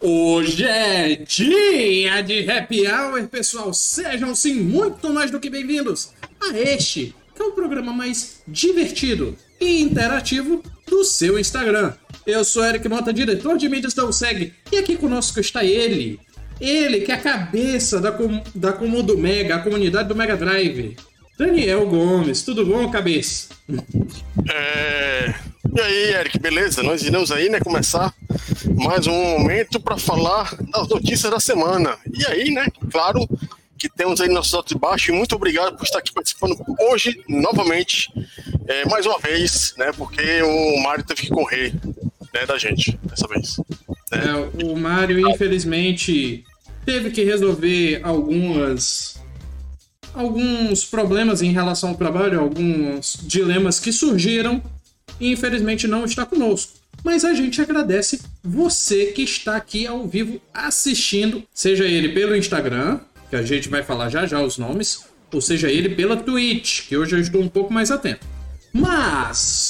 Hoje é dia de happy hour, pessoal. Sejam sim muito mais do que bem-vindos a este, que é o programa mais divertido e interativo do seu Instagram. Eu sou Eric Mota, diretor de mídias da USEG, e aqui conosco está ele, ele que é a cabeça da, com, da Comum do Mega, a comunidade do Mega Drive. Daniel Gomes, tudo bom, cabeça? É... E aí, Eric, beleza? Nós iremos aí, né, começar mais um momento para falar das notícias da semana. E aí, né, claro que temos aí nossos altos e baixos. E muito obrigado por estar aqui participando hoje, novamente, é, mais uma vez, né, porque o Mário teve que correr né, da gente dessa vez. Né? É, o Mário, infelizmente, teve que resolver algumas alguns problemas em relação ao trabalho, alguns dilemas que surgiram e infelizmente não está conosco. Mas a gente agradece você que está aqui ao vivo assistindo, seja ele pelo Instagram, que a gente vai falar já já os nomes, ou seja ele pela Twitch, que hoje eu estou um pouco mais atento. Mas,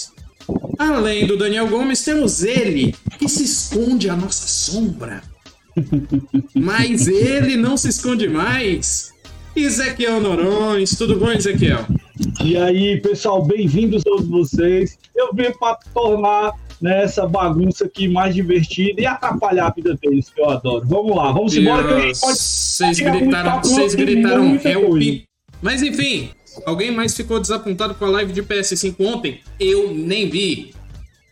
além do Daniel Gomes, temos ele, que se esconde à nossa sombra. Mas ele não se esconde mais. Ezequiel Norões, tudo bom, Ezequiel? E aí, pessoal, bem-vindos todos vocês. Eu vim para tornar né, essa bagunça aqui mais divertida e atrapalhar a vida deles, que eu adoro. Vamos lá, vamos embora que a gente pode. Vocês gritaram, vocês gritaram help. Mas enfim, alguém mais ficou desapontado com a live de PS5 ontem? Eu nem vi.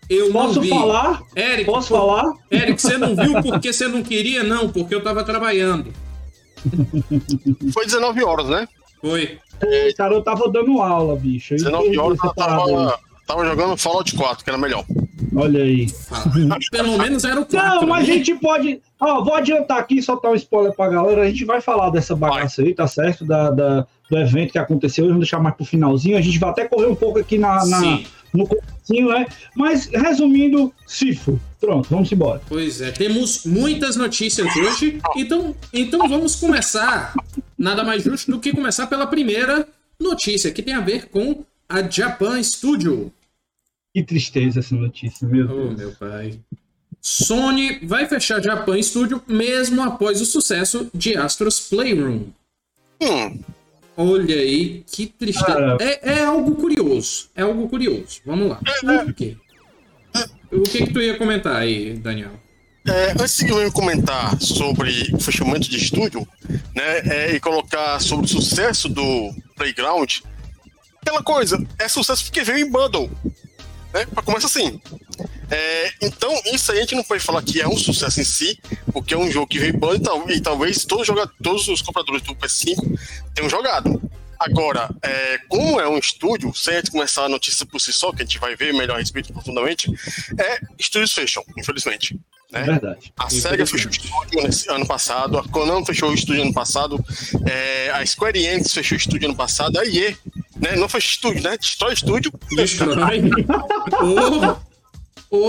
Eu Posso não vi. falar? Eric, Posso falar? Eric, você não viu porque você não queria? Não, porque eu tava trabalhando. Foi 19 horas, né? Foi. É, cara, eu tava dando aula, bicho. Eu 19 entendi horas eu tava, tava jogando Fallout 4, que era melhor. Olha aí. Pelo menos era o 4. Não, mas a né? gente pode. Ó, vou adiantar aqui, soltar um spoiler pra galera. A gente vai falar dessa bagaça aí, tá certo? Da, da- do evento que aconteceu. Vamos deixar mais pro finalzinho. A gente vai até correr um pouco aqui na, na- no comecinho, né? Mas, resumindo, Sifo. Pronto, vamos embora. Pois é, temos muitas notícias hoje, então, então vamos começar. Nada mais justo do que começar pela primeira notícia, que tem a ver com a Japan Studio. Que tristeza essa notícia, meu Oh, Deus. meu pai. Sony vai fechar Japan Studio mesmo após o sucesso de Astros Playroom. Hum, Olha aí, que tristeza. É, é algo curioso. É algo curioso. Vamos lá. Por quê? O que, que tu ia comentar aí, Daniel? é, antes de eu comentar sobre o fechamento de estúdio, né, é, e colocar sobre o sucesso do Playground, aquela coisa, é sucesso porque veio em bundle. Né? Pra começar assim. É, então, isso aí a gente não pode falar que é um sucesso em si, porque é um jogo que veio bundle e, tal- e talvez todos, joga- todos os compradores do PS5 tenham jogado. Agora, é, como é um estúdio, sem a gente começar a notícia por si só, que a gente vai ver melhor a respeito profundamente, é estúdios fecham, infelizmente. É Né? verdade. A SEGA fechou o estúdio nesse ano passado, a Konami fechou o estúdio ano passado, é, a Square Enix fechou o estúdio ano passado, a EA, né? Não fecha estúdio, né? Destrói estúdio. Destrói. oh, oh.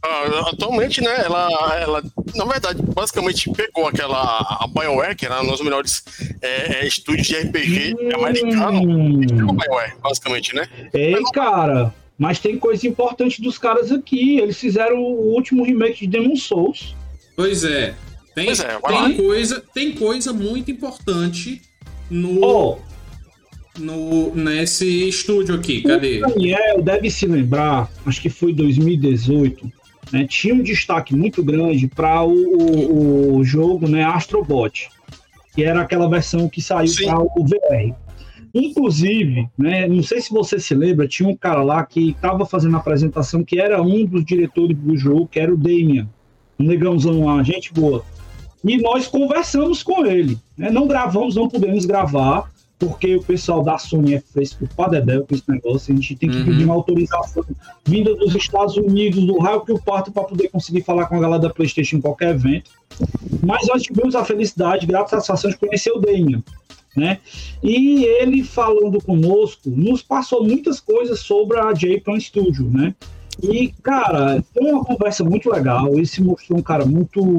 Ah, atualmente, né, ela, ela, na verdade, basicamente pegou aquela, a BioWare, que era um dos melhores é, é, estúdios de RPG americano, Hum. e pegou a BioWare, basicamente, né? Ei, cara, mas tem coisa importante dos caras aqui. Eles fizeram o último remake de Demon Souls. Pois é. Tem, Pois é, tem coisa, tem coisa muito importante no, Oh, no nesse estúdio aqui. Cadê? o Daniel deve se lembrar, acho que foi 2018, né, tinha um destaque muito grande para o, o- o jogo né, Astrobot, que era aquela versão que saiu para o VR. Inclusive, né, não sei se você se lembra, tinha um cara lá que estava fazendo a apresentação que era um dos diretores do jogo, que era o Damian, um negãozão lá, gente boa. E nós conversamos com ele. Né? Não gravamos, não pudemos gravar, porque o pessoal da Sony é fresco pra dedéu com esse negócio. A gente tem que Uhum. pedir uma autorização vinda dos Estados Unidos, do raio que o parto, para poder conseguir falar com a galera da PlayStation em qualquer evento. Mas nós tivemos a felicidade, grata satisfação de conhecer o Damian. Né? E ele falando conosco, nos passou muitas coisas sobre a J-Plan Studio, né? E, cara, foi uma conversa muito legal. Ele se mostrou um cara muito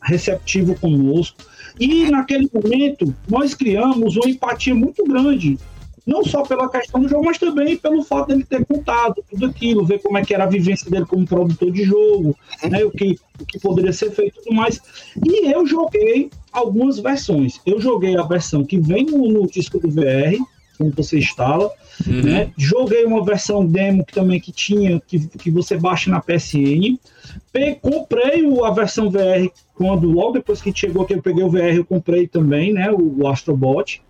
receptivo conosco. E naquele momento, nós criamos uma empatia muito grande não só pela questão do jogo, mas também pelo fato dele ter contado tudo aquilo, ver como é que era a vivência dele como produtor de jogo, né, o, que, o que poderia ser feito e tudo mais. E eu joguei algumas versões. Eu joguei a versão que vem no, no disco do VR, como você instala, uhum. né? Joguei uma versão demo que também que tinha, que, que você baixa na PSN. Pe comprei a versão VR quando, logo depois que chegou que eu peguei o VR, eu comprei também, né? O, o Astrobot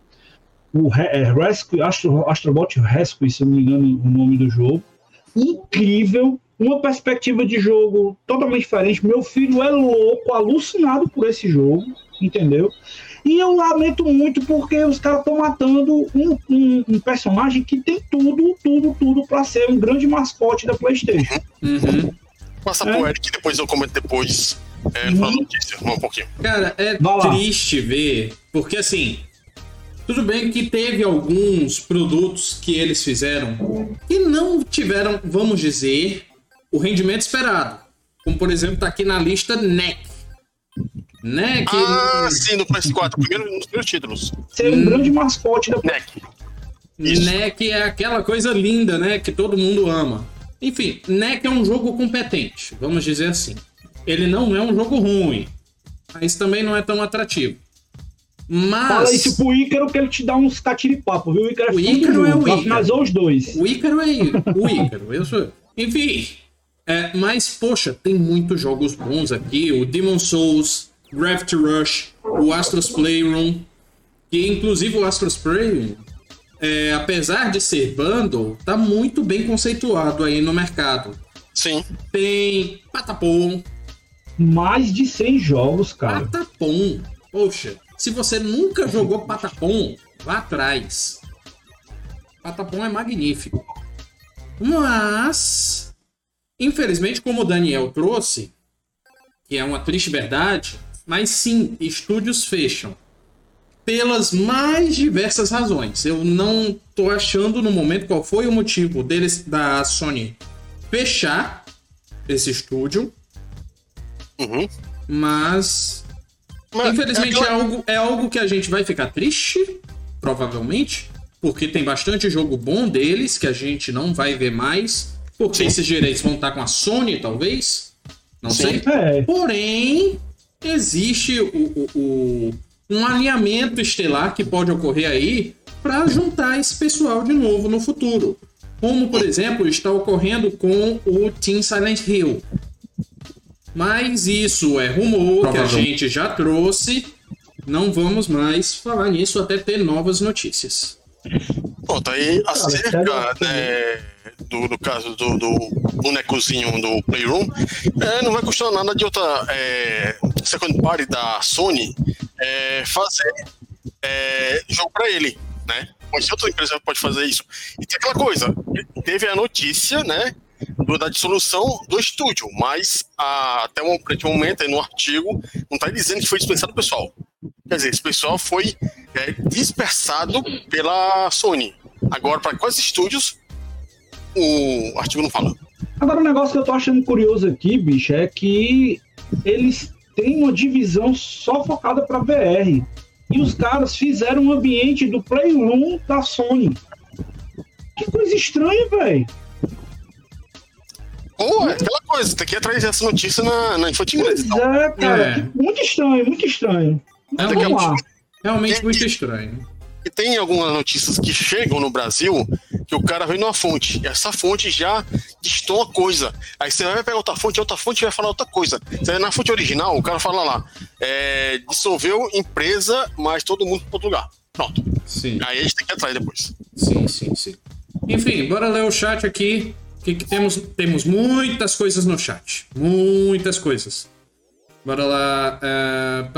o é, Rescue, Astro, Astrobot Rescue, se eu não me engano o nome do jogo. Incrível, uma perspectiva de jogo totalmente diferente. Meu filho é louco, alucinado por esse jogo, entendeu? E eu lamento muito porque os caras estão matando um, um, um, personagem que tem tudo, tudo, tudo para ser um grande mascote da PlayStation. Uhum. Passa é. pro Eric, depois eu comento depois. É, uhum. notícia, um pouquinho. Cara, é triste ver, porque assim, tudo bem que teve alguns produtos que eles fizeram que não tiveram, vamos dizer, o rendimento esperado. Como, por exemplo, tá aqui na lista NEC. NEC. Ah, sim, no PS4, primeiro, nos primeiros títulos. Ser um grande mascote da NEC. NEC é aquela coisa linda, né? Que todo mundo ama. Enfim, NEC é um jogo competente, vamos dizer assim. Ele não é um jogo ruim, mas também não é tão atrativo. Mas... Fala isso pro Ícaro que ele te dá uns catiripapo, viu? O Ícaro é, o Ícaro é o Ícaro. Finalizou os dois. O Ícaro é o Ícaro. Eu sou... Enfim. É, mas, poxa, tem muitos jogos bons aqui. O Demon Souls, Gravity Rush, o Astros Playroom. Que, inclusive, o Astros Playroom, é, apesar de ser bundle, tá muito bem conceituado aí no mercado. Sim. Tem Patapom. Mais de 100 jogos, cara. Patapom. Poxa, se você nunca jogou Patapom, vá atrás. Patapom é magnífico. Mas, infelizmente, como o Daniel trouxe, que é uma triste verdade, mas sim, estúdios fecham. Pelas mais diversas razões. Eu não tô achando no momento qual foi o motivo deles da Sony fechar esse estúdio. Uhum. Mas mas Infelizmente é, é, algo, é algo que a gente vai ficar triste, provavelmente, porque tem bastante jogo bom deles que a gente não vai ver mais, porque Sim. esses direitos vão estar com a Sony, talvez. Não Sim. sei. É. Porém, existe o, o, o, um alinhamento estelar que pode ocorrer aí para juntar esse pessoal de novo no futuro. Como, por exemplo, está ocorrendo com o Team Silent Hill. Mas isso é rumor que a gente já trouxe. Não vamos mais falar nisso até ter novas notícias. Bom, tá aí acerca né, do, do caso do, do bonecozinho do Playroom. É, não vai custar nada de outra é, second party da Sony é, fazer é, jogo para ele, né? Mas outra empresa pode fazer isso. E tem aquela coisa, teve a notícia, né? Da dissolução do estúdio, mas a, até o momento, aí no artigo, não está dizendo que foi dispensado o pessoal. Quer dizer, esse pessoal foi é, dispersado pela Sony. Agora, para quais estúdios, o artigo não fala. Agora, o negócio que eu tô achando curioso aqui, bicho, é que eles têm uma divisão só focada para VR. E os caras fizeram um ambiente do Playroom da Sony. Que coisa estranha, velho. Pô, é aquela coisa, tem que ir atrás dessa notícia na, na Infotinglês. Então. É, cara, é. muito estranho, muito estranho. É, Vamos lá. Realmente tem, muito estranho. E tem algumas notícias que chegam no Brasil que o cara vem numa fonte. E essa fonte já distou uma coisa. Aí você vai pegar outra fonte, outra fonte vai falar outra coisa. Você na fonte original, o cara fala lá: é, dissolveu empresa, mas todo mundo para outro lugar. Pronto. Sim. Aí a gente tem que ir atrás depois. Sim, sim, sim. Enfim, bora ler o chat aqui que, que temos? Temos muitas coisas no chat. Muitas coisas. Bora lá. Uh.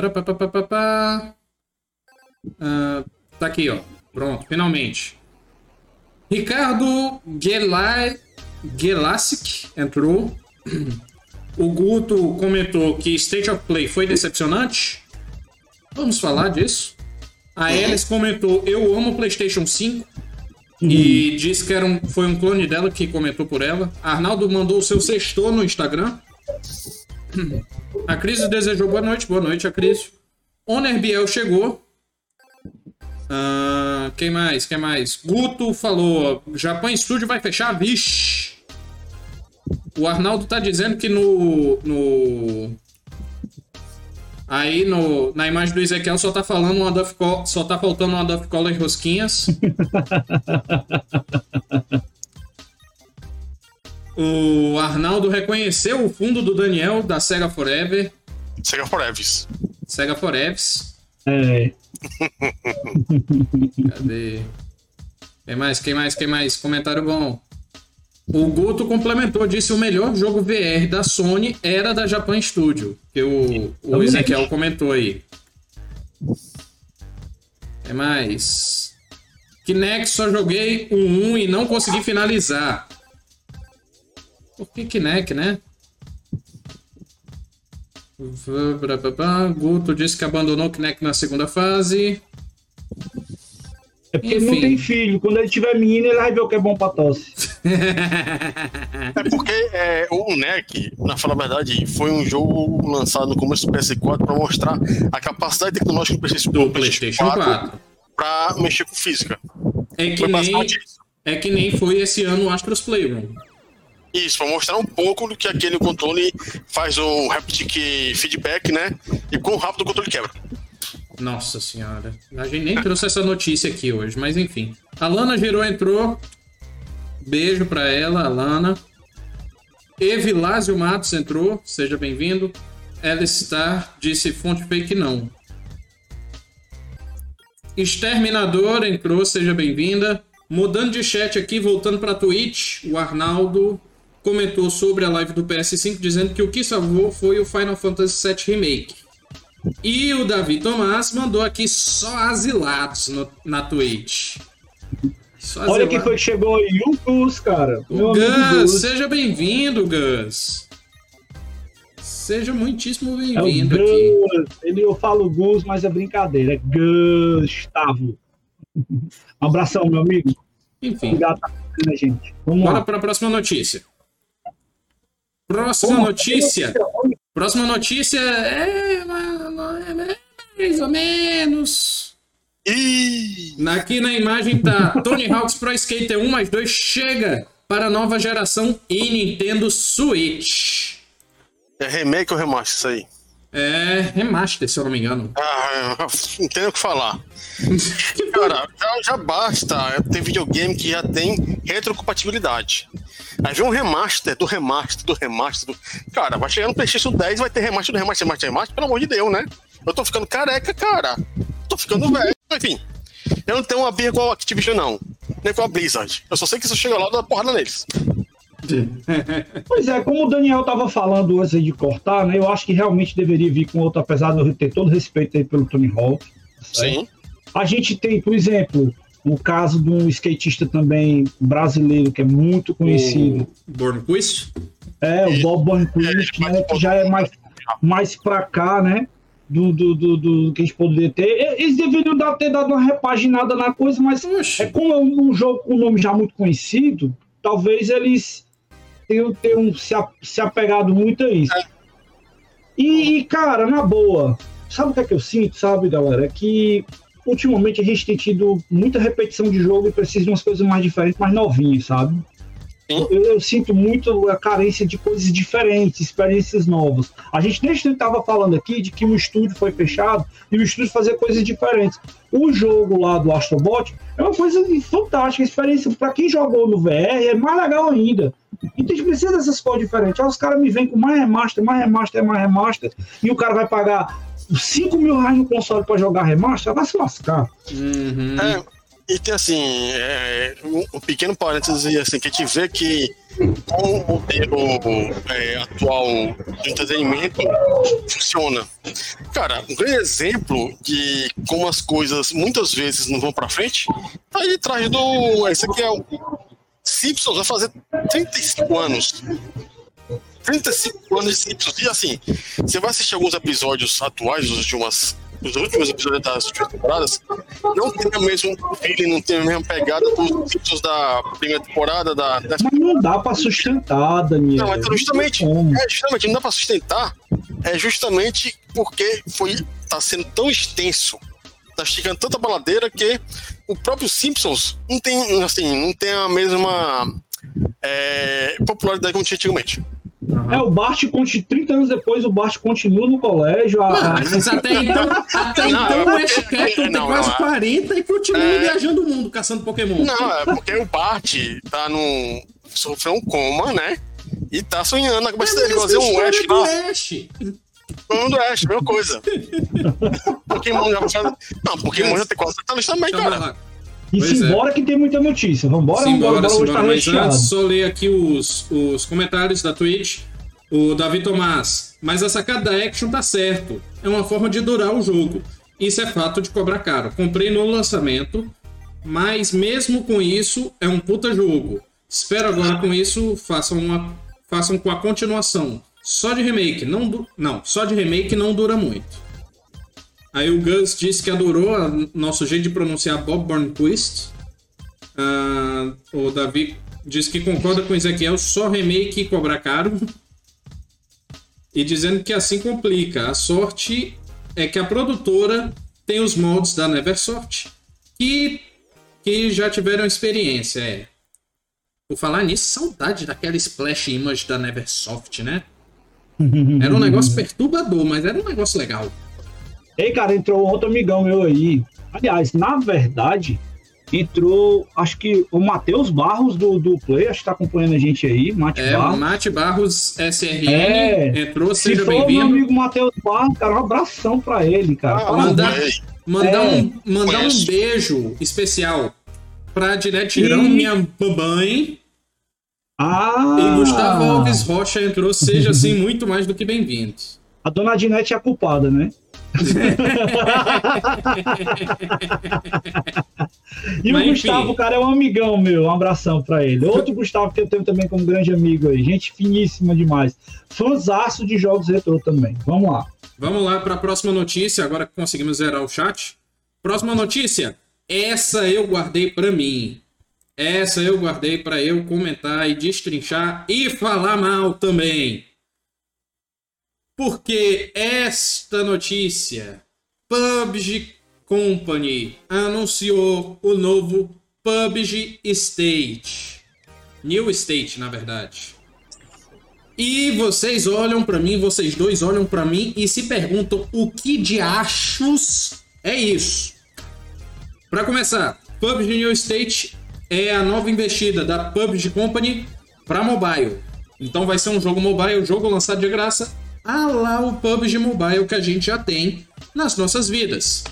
Uh, tá aqui, ó. Pronto, finalmente. Ricardo Gelai, Gelasic entrou. O Guto comentou que State of Play foi decepcionante. Vamos falar disso. A Alice comentou: Eu amo PlayStation 5. Uhum. E disse que era um, foi um clone dela que comentou por ela. Arnaldo mandou o seu sextor no Instagram. A Cris desejou boa noite. Boa noite, a Cris. Oner Biel chegou. Ah, quem mais? Quem mais? Guto falou: Japão Studio vai fechar? Vixe! O Arnaldo tá dizendo que no. no aí no, na imagem do Ezequiel só tá falando uma Duff só tá faltando uma Duff Collar rosquinhas. o Arnaldo reconheceu o fundo do Daniel da Sega Forever. Sega Forever. Sega Forever. É. Cadê? Quem mais? Quem mais? Quem mais? Comentário bom. O Guto complementou, disse o melhor jogo VR da Sony era da Japan Studio, que o, o Ezequiel comentou aí. Quem mais? Kinect só joguei um 1 e não consegui finalizar. Por que Kinect, né? Guto disse que abandonou o Kinect na segunda fase. É porque ele não tem filho. Quando ele tiver menino, ele vai ver o que é bom pra tosse. É porque é, o NEC, na falar a verdade, foi um jogo lançado no começo do PS4 para mostrar a capacidade tecnológica do PlayStation, do PlayStation 4, 4 para mexer com física. É que, nem, é que nem foi esse ano o Astros Playroom. Isso, para mostrar um pouco do que aquele controle faz o haptic feedback, né? E quão rápido o controle quebra. Nossa senhora. A gente nem trouxe essa notícia aqui hoje, mas enfim. A Lana Girou entrou. Beijo pra ela, a Lana. Evilásio Matos entrou. Seja bem-vindo. Ela Star disse fonte fake não. Exterminador entrou, seja bem-vinda. Mudando de chat aqui, voltando para Twitch, o Arnaldo comentou sobre a live do PS5 dizendo que o que salvou foi o Final Fantasy VII Remake. E o Davi Tomás mandou aqui só asilados no, na Twitch. Só Olha quem foi que chegou aí, o Gus, cara. O Gus, seja bem-vindo, Gus. Seja muitíssimo bem-vindo é aqui. Ele, eu falo Gus, mas é brincadeira. É Gustavo. Um abração, meu amigo. Enfim. Obrigado, né, gente. Vamos Bora para a próxima notícia. Próxima notícia. Próxima notícia é, mais ou menos. Aqui na imagem tá Tony Hawk's Pro Skater 1 mais 2 chega para a nova geração e Nintendo Switch. É remake ou remaster isso aí? É remaster, se eu não me engano. Ah, não tenho o que falar. Cara, já, já, basta ter videogame que já tem retrocompatibilidade. Aí vem um remaster do remaster do remaster. Do... Cara, vai chegar no PlayStation 10 vai ter remaster do remaster, remaster, remaster, pelo amor de Deus, né? Eu tô ficando careca, cara. Tô ficando velho. Enfim, eu não tenho uma birra com a Activision, não. Nem com a Blizzard. Eu só sei que isso chega lá e dá porrada neles. pois é, como o Daniel estava falando antes de cortar, né? Eu acho que realmente deveria vir com outro, apesar de eu ter todo respeito aí pelo Tony Hawk. Sim. A gente tem, por exemplo, o caso de um skatista também brasileiro que é muito conhecido. O Bornquist? É, o Bob Bornquist, né, que já é mais, mais pra cá, né? Do, do, do, do, que a gente poderia ter. Eles deveriam dar, ter dado uma repaginada na coisa, mas Oxi. é como é um jogo com um nome já muito conhecido, talvez eles tenham, tenham se, se apegado muito a isso. E, cara, na boa, sabe o que é que eu sinto, sabe, galera? É que ultimamente a gente tem tido muita repetição de jogo e precisa de umas coisas mais diferentes, mais novinhas, sabe? Eu, eu, sinto muito a carência de coisas diferentes, experiências novas. A gente neste estava falando aqui de que o estúdio foi fechado e o estúdio fazia coisas diferentes. O jogo lá do Astrobot é uma coisa fantástica, experiência para quem jogou no VR é mais legal ainda. Então a gente precisa dessas coisas diferentes. Aí os caras me vêm com mais remaster, mais remaster, mais remaster, e o cara vai pagar 5 mil reais no console para jogar remaster, vai se lascar. Uhum. É, e tem assim, é, um, pequeno parênteses assim, que a gente vê que com o modelo é, atual de entretenimento funciona. Cara, um grande exemplo de como as coisas muitas vezes não vão para frente tá aí atrás do. Esse aqui é o Simpsons, vai fazer 35 anos. 35 anos de Simpsons. E assim, você vai assistir alguns episódios atuais das últimas os últimos episódios das últimas temporadas, não tem o mesmo feeling, não tem a mesma pegada dos títulos da primeira temporada. Da, da... Mas não dá pra sustentar, Daniel. Não, é justamente, é justamente, não dá pra sustentar, é justamente porque foi, tá sendo tão extenso, tá esticando tanta baladeira que o próprio Simpsons não tem, assim, não tem a mesma é, popularidade como tinha antigamente. Uhum. É, o Bart, 30 anos depois, o Bart continua no colégio. A... mas até então, até não, então o Ash Ketchum tem quase não, 40 e continua é... viajando o mundo caçando Pokémon. Não, é porque o Bart tá num. sofreu um coma, né? E tá sonhando na cabeça é dele fazer um Ash lá. Ash. Falando do Ash, mesma coisa. Pokémon já. Não, Pokémon já tem quase tá também, cara. E pois simbora é. que tem muita notícia. Vambora, simbora, vambora, simbora. Mas recheado. antes, só ler aqui os, os comentários da Twitch. O Davi Tomás. Mas a sacada da Action tá certo. É uma forma de durar o jogo. Isso é fato de cobrar caro. Comprei no lançamento, mas mesmo com isso, é um puta jogo. Espero agora com isso façam, uma, façam com a continuação. Só de remake, não, não, só de remake não dura muito. Aí o Gus disse que adorou nosso jeito de pronunciar Bob Burnquist. Uh, o Davi disse que concorda com o Ezequiel, só remake e cobrar caro. E dizendo que assim complica. A sorte é que a produtora tem os moldes da Neversoft que, que já tiveram experiência. É. Por falar nisso, saudade daquela splash image da Neversoft, né? Era um negócio perturbador, mas era um negócio legal. Ei, cara, entrou outro amigão meu aí. Aliás, na verdade, entrou, acho que o Matheus Barros do, do Play, acho que tá acompanhando a gente aí, Mate é, Barros. Mate Barros SRN é, entrou, seja bem-vindo. meu amigo Matheus Barros, cara, um abração pra ele, cara. Ah, mandar mandar, é, um, mandar um beijo especial pra Diretirão, e... minha mamãe. Ah! E Gustavo Alves Rocha entrou, seja assim muito mais do que bem-vindo. A dona Dinete é a culpada, né? E Mas, o Gustavo, enfim. cara, é um amigão meu. Um abração pra ele. Outro Gustavo que eu tenho também como grande amigo aí. Gente finíssima demais. Fãzaço de jogos retrô também. Vamos lá. Vamos lá para a próxima notícia, agora que conseguimos zerar o chat. Próxima notícia. Essa eu guardei para mim. Essa eu guardei para eu comentar e destrinchar e falar mal também. Porque esta notícia, PUBG Company anunciou o novo PUBG State. New State, na verdade. E vocês olham para mim, vocês dois olham para mim e se perguntam o que de achos é isso. Para começar, PUBG New State é a nova investida da PUBG Company para mobile. Então vai ser um jogo mobile, jogo lançado de graça a lá o PUBG Mobile que a gente já tem nas nossas vidas.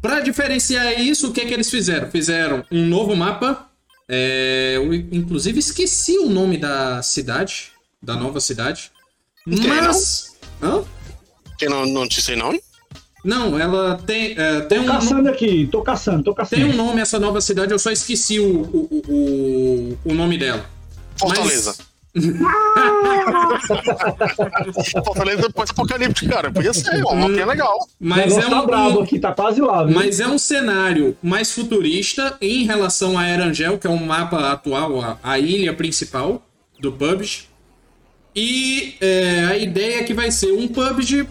Para diferenciar isso, o que, é que eles fizeram? Fizeram um novo mapa. É, eu, inclusive, esqueci o nome da cidade, da nova cidade. Mas. Não? Hã? Que não, não te sei nome? Não, ela tem. É, tem tô um caçando aqui, tô caçando, tô caçando. Tem um nome essa nova cidade, eu só esqueci o, o, o, o nome dela. Fortaleza. Mas, Fortaleza pós-apocalíptico, cara. Podia ser, uma mapinha legal. Mas é um, tá bravo aqui, tá quase lá. Viu? Mas é um cenário mais futurista em relação a Erangel, que é o um mapa atual, a, a, ilha principal do PUBG. E é, a ideia é que vai ser um PUBG,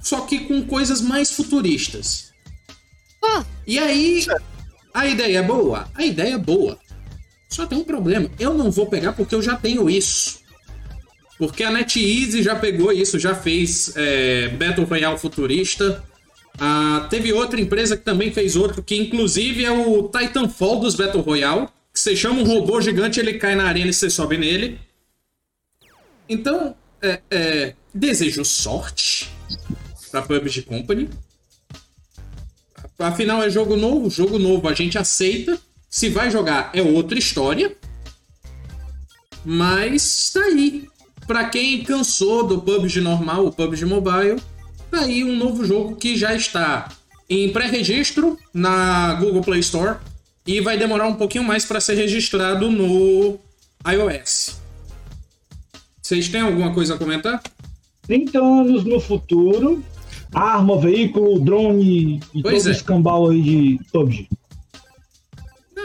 só que com coisas mais futuristas. Ah, e aí, a ideia é boa? A ideia é boa. Só tem um problema. Eu não vou pegar porque eu já tenho isso. Porque a NetEase já pegou isso, já fez é, Battle Royale futurista. Ah, teve outra empresa que também fez outro, que inclusive é o Titanfall dos Battle Royale. Que você chama um robô gigante, ele cai na arena e você sobe nele. Então, é, é, desejo sorte para PUBG Company. Afinal, é jogo novo, jogo novo a gente aceita. Se vai jogar é outra história. Mas tá aí. Pra quem cansou do PUBG normal, o PUBG Mobile, tá aí um novo jogo que já está em pré-registro na Google Play Store e vai demorar um pouquinho mais para ser registrado no iOS. Vocês têm alguma coisa a comentar? 30 anos no futuro, arma, veículo, drone e Pois todo é. esse cambal aí de PUBG.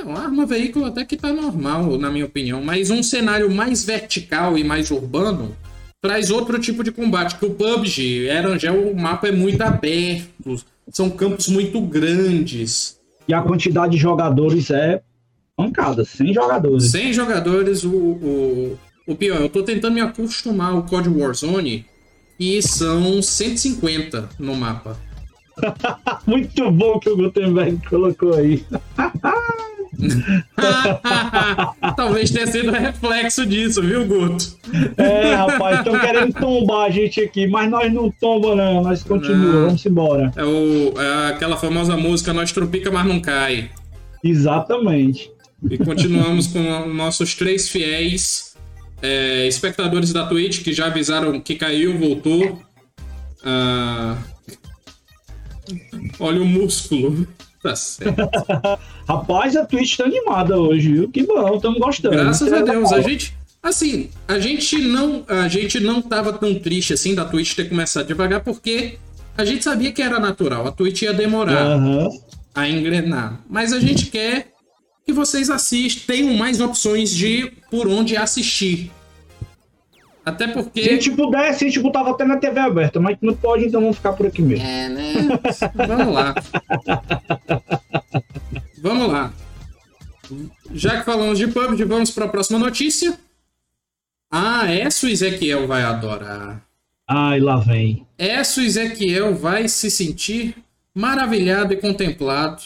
Não, arma veículo até que tá normal, na minha opinião. Mas um cenário mais vertical e mais urbano traz outro tipo de combate. Que o PUBG, Erangel, o mapa é muito aberto. São campos muito grandes. E a quantidade de jogadores é pancada, 100 jogadores. 100 jogadores, o, o, o pior, eu tô tentando me acostumar ao COD Warzone e são 150 no mapa. Muito bom que o Gutenberg colocou aí. Talvez tenha sido reflexo disso, viu, Guto? É, rapaz, estão querendo tombar a gente aqui, mas nós não tomba não, nós continuamos, vamos embora. É, o, é aquela famosa música Nós Tropica, mas não cai. Exatamente. E continuamos com nossos três fiéis é, espectadores da Twitch que já avisaram que caiu, voltou. Ah, olha o músculo. Tá certo. Rapaz, a Twitch tá animada hoje, viu? Que bom, estamos gostando. Graças a É Deus. A gente. Assim, a gente não. A gente não tava tão triste assim da Twitch ter começado devagar, porque a gente sabia que era natural. A Twitch ia demorar. Aham. a engrenar. Mas a gente quer que vocês assistam, tenham mais opções de por onde assistir. Até Se a porque. gente pudesse, a gente botava até na TV aberta, mas não pode, então vamos ficar por aqui mesmo. É, né? Vamos lá. Vamos lá. Já que falamos de PUBG, vamos para a próxima notícia. Ah, essa o Ezequiel vai adorar. Ai, lá vem. Essa o Ezequiel vai se sentir maravilhado e contemplado.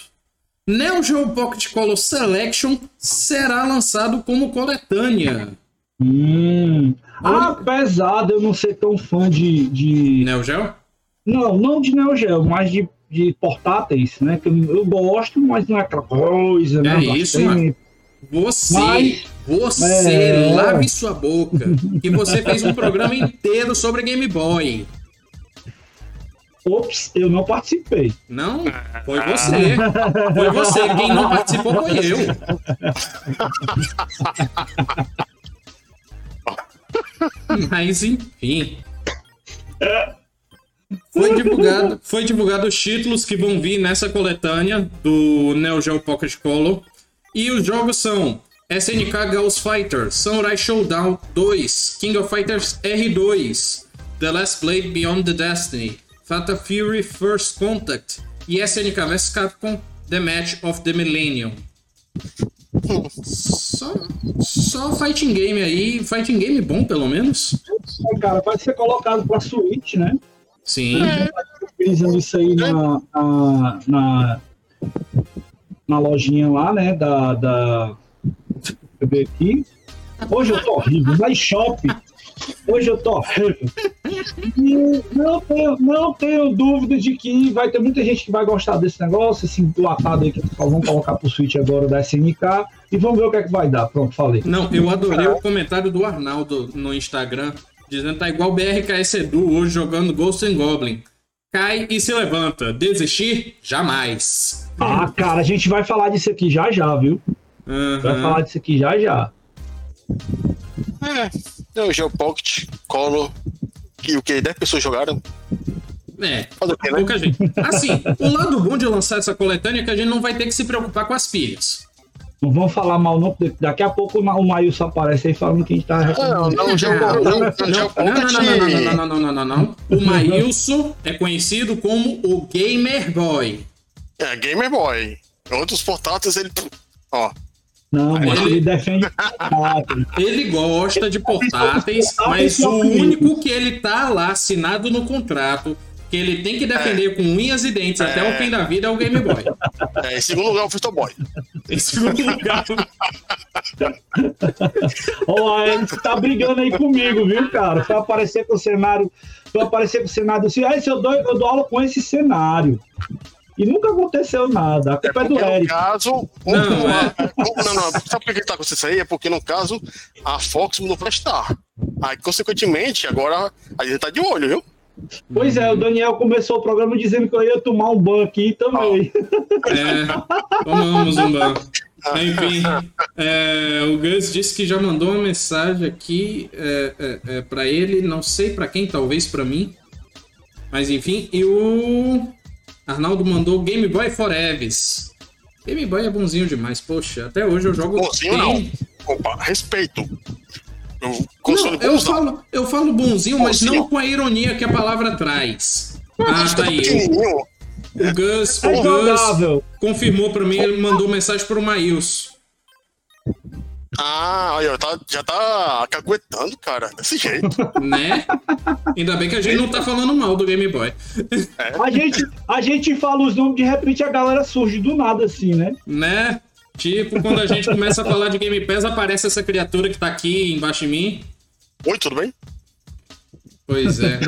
Neo Geo Pocket Color Selection será lançado como coletânea. Hum. Apesar de eu não ser tão fã de. de... Neo Geo? Não, não de Neo Geo, mas de, de portáteis, né? Que eu, eu gosto, mas não é aquela coisa, né? É isso, Bastante- Você, Mas- você É. lave sua boca. Que você fez um programa inteiro sobre Game Boy. Ops, eu não participei. Não? Foi você. Foi você. Quem não participou foi eu. Mas enfim. Foi divulgado, foi divulgado os títulos que vão vir nessa coletânea do Neo Geo Pocket Color. E os jogos são SNK Ghost Fighter, Samurai Showdown 2, King of Fighters R2, The Last Blade Beyond the Destiny, Fatal Fury First Contact e SNK vs Capcom The Match of the Millennium. Só, só fighting game aí, fighting game bom pelo menos. É, cara, vai ser colocado pra Switch, né? Sim. Utilizando isso aí na, na, na, na lojinha lá, né? Da. da... Deixa eu ver aqui. Hoje eu tô horrível. Na shop. Hoje eu tô. E não tenho, não tenho dúvida de que vai ter muita gente que vai gostar desse negócio, esse enlatado aí que vamos colocar pro Switch agora da SNK. E vamos ver o que é que vai dar. Pronto, falei. Não, eu adorei o comentário do Arnaldo no Instagram, dizendo que tá igual o BRKS Edu hoje jogando Ghost and Goblin. Cai e se levanta. Desistir? Jamais. Ah, cara, a gente vai falar disso aqui já já, viu? Vai Aham. falar disso aqui já já. É, o Geo Pocket, Color, que o que? 10 pessoas jogaram? É, Fazer o quê, né? pouca gente. Assim, o lado bom de lançar essa coletânea é que a gente não vai ter que se preocupar com as pilhas. Não vamos falar mal, não, porque daqui a pouco o Ma- o Maílson aparece aí falando que a gente tá Não, não, o Não, não, Não, o Geo não, não, Pocket. não, não, não, não, não, não, não, não. O Maílson é conhecido como o Gamer Boy. É, Gamer Boy. Outros portáteis, ele. Ó, Não, mas Ele- ele defende portátil. Ele gosta de portáteis, mas o único que ele tá lá assinado no contrato, que ele tem que defender com unhas e dentes até o fim da vida, é o Game Boy. é, em segundo lugar, o Virtual Boy. Em segundo lugar, Ó, ele tá brigando aí comigo, viu, cara? Foi aparecer com o cenário. Foi aparecer com o cenário assim, ah, esse eu dou, eu dou aula com esse cenário. E nunca aconteceu nada. A culpa é do Porque no Eric. caso. um- Não, uma- é. não, não. Sabe por que tá acontecendo isso aí? É porque, no caso, a Fox mudou pra Star. Aí, consequentemente, agora a gente tá de olho, viu? Pois é, o Daniel começou o programa dizendo que eu ia tomar um banho aqui também. é, tomamos um banho. Enfim, é, o Gus disse que já mandou uma mensagem aqui é, é, é, para ele, não sei para quem, talvez para mim. Mas enfim, e o Arnaldo mandou Game Boy Forever. Game Boy é bonzinho demais, poxa. Até hoje eu jogo. Bonzinho não. Opa, respeito. Eu, não, eu, falo, eu falo bonzinho, bonzinho, mas não com a ironia que a palavra traz. Ah, tá aí. O Gus, é o Gus confirmou pra mim, ele mandou mensagem pro Maílson. Ah, olha, tá, já tá caguetando, cara, desse jeito. Né? Ainda bem que a gente não tá falando mal do Game Boy. É. A, gente, a gente fala os nomes, de repente a galera surge do nada assim, né? Né? Tipo, quando a gente começa a falar de Game Pass, aparece essa criatura que tá aqui embaixo de mim. Oi, tudo bem? Pois é.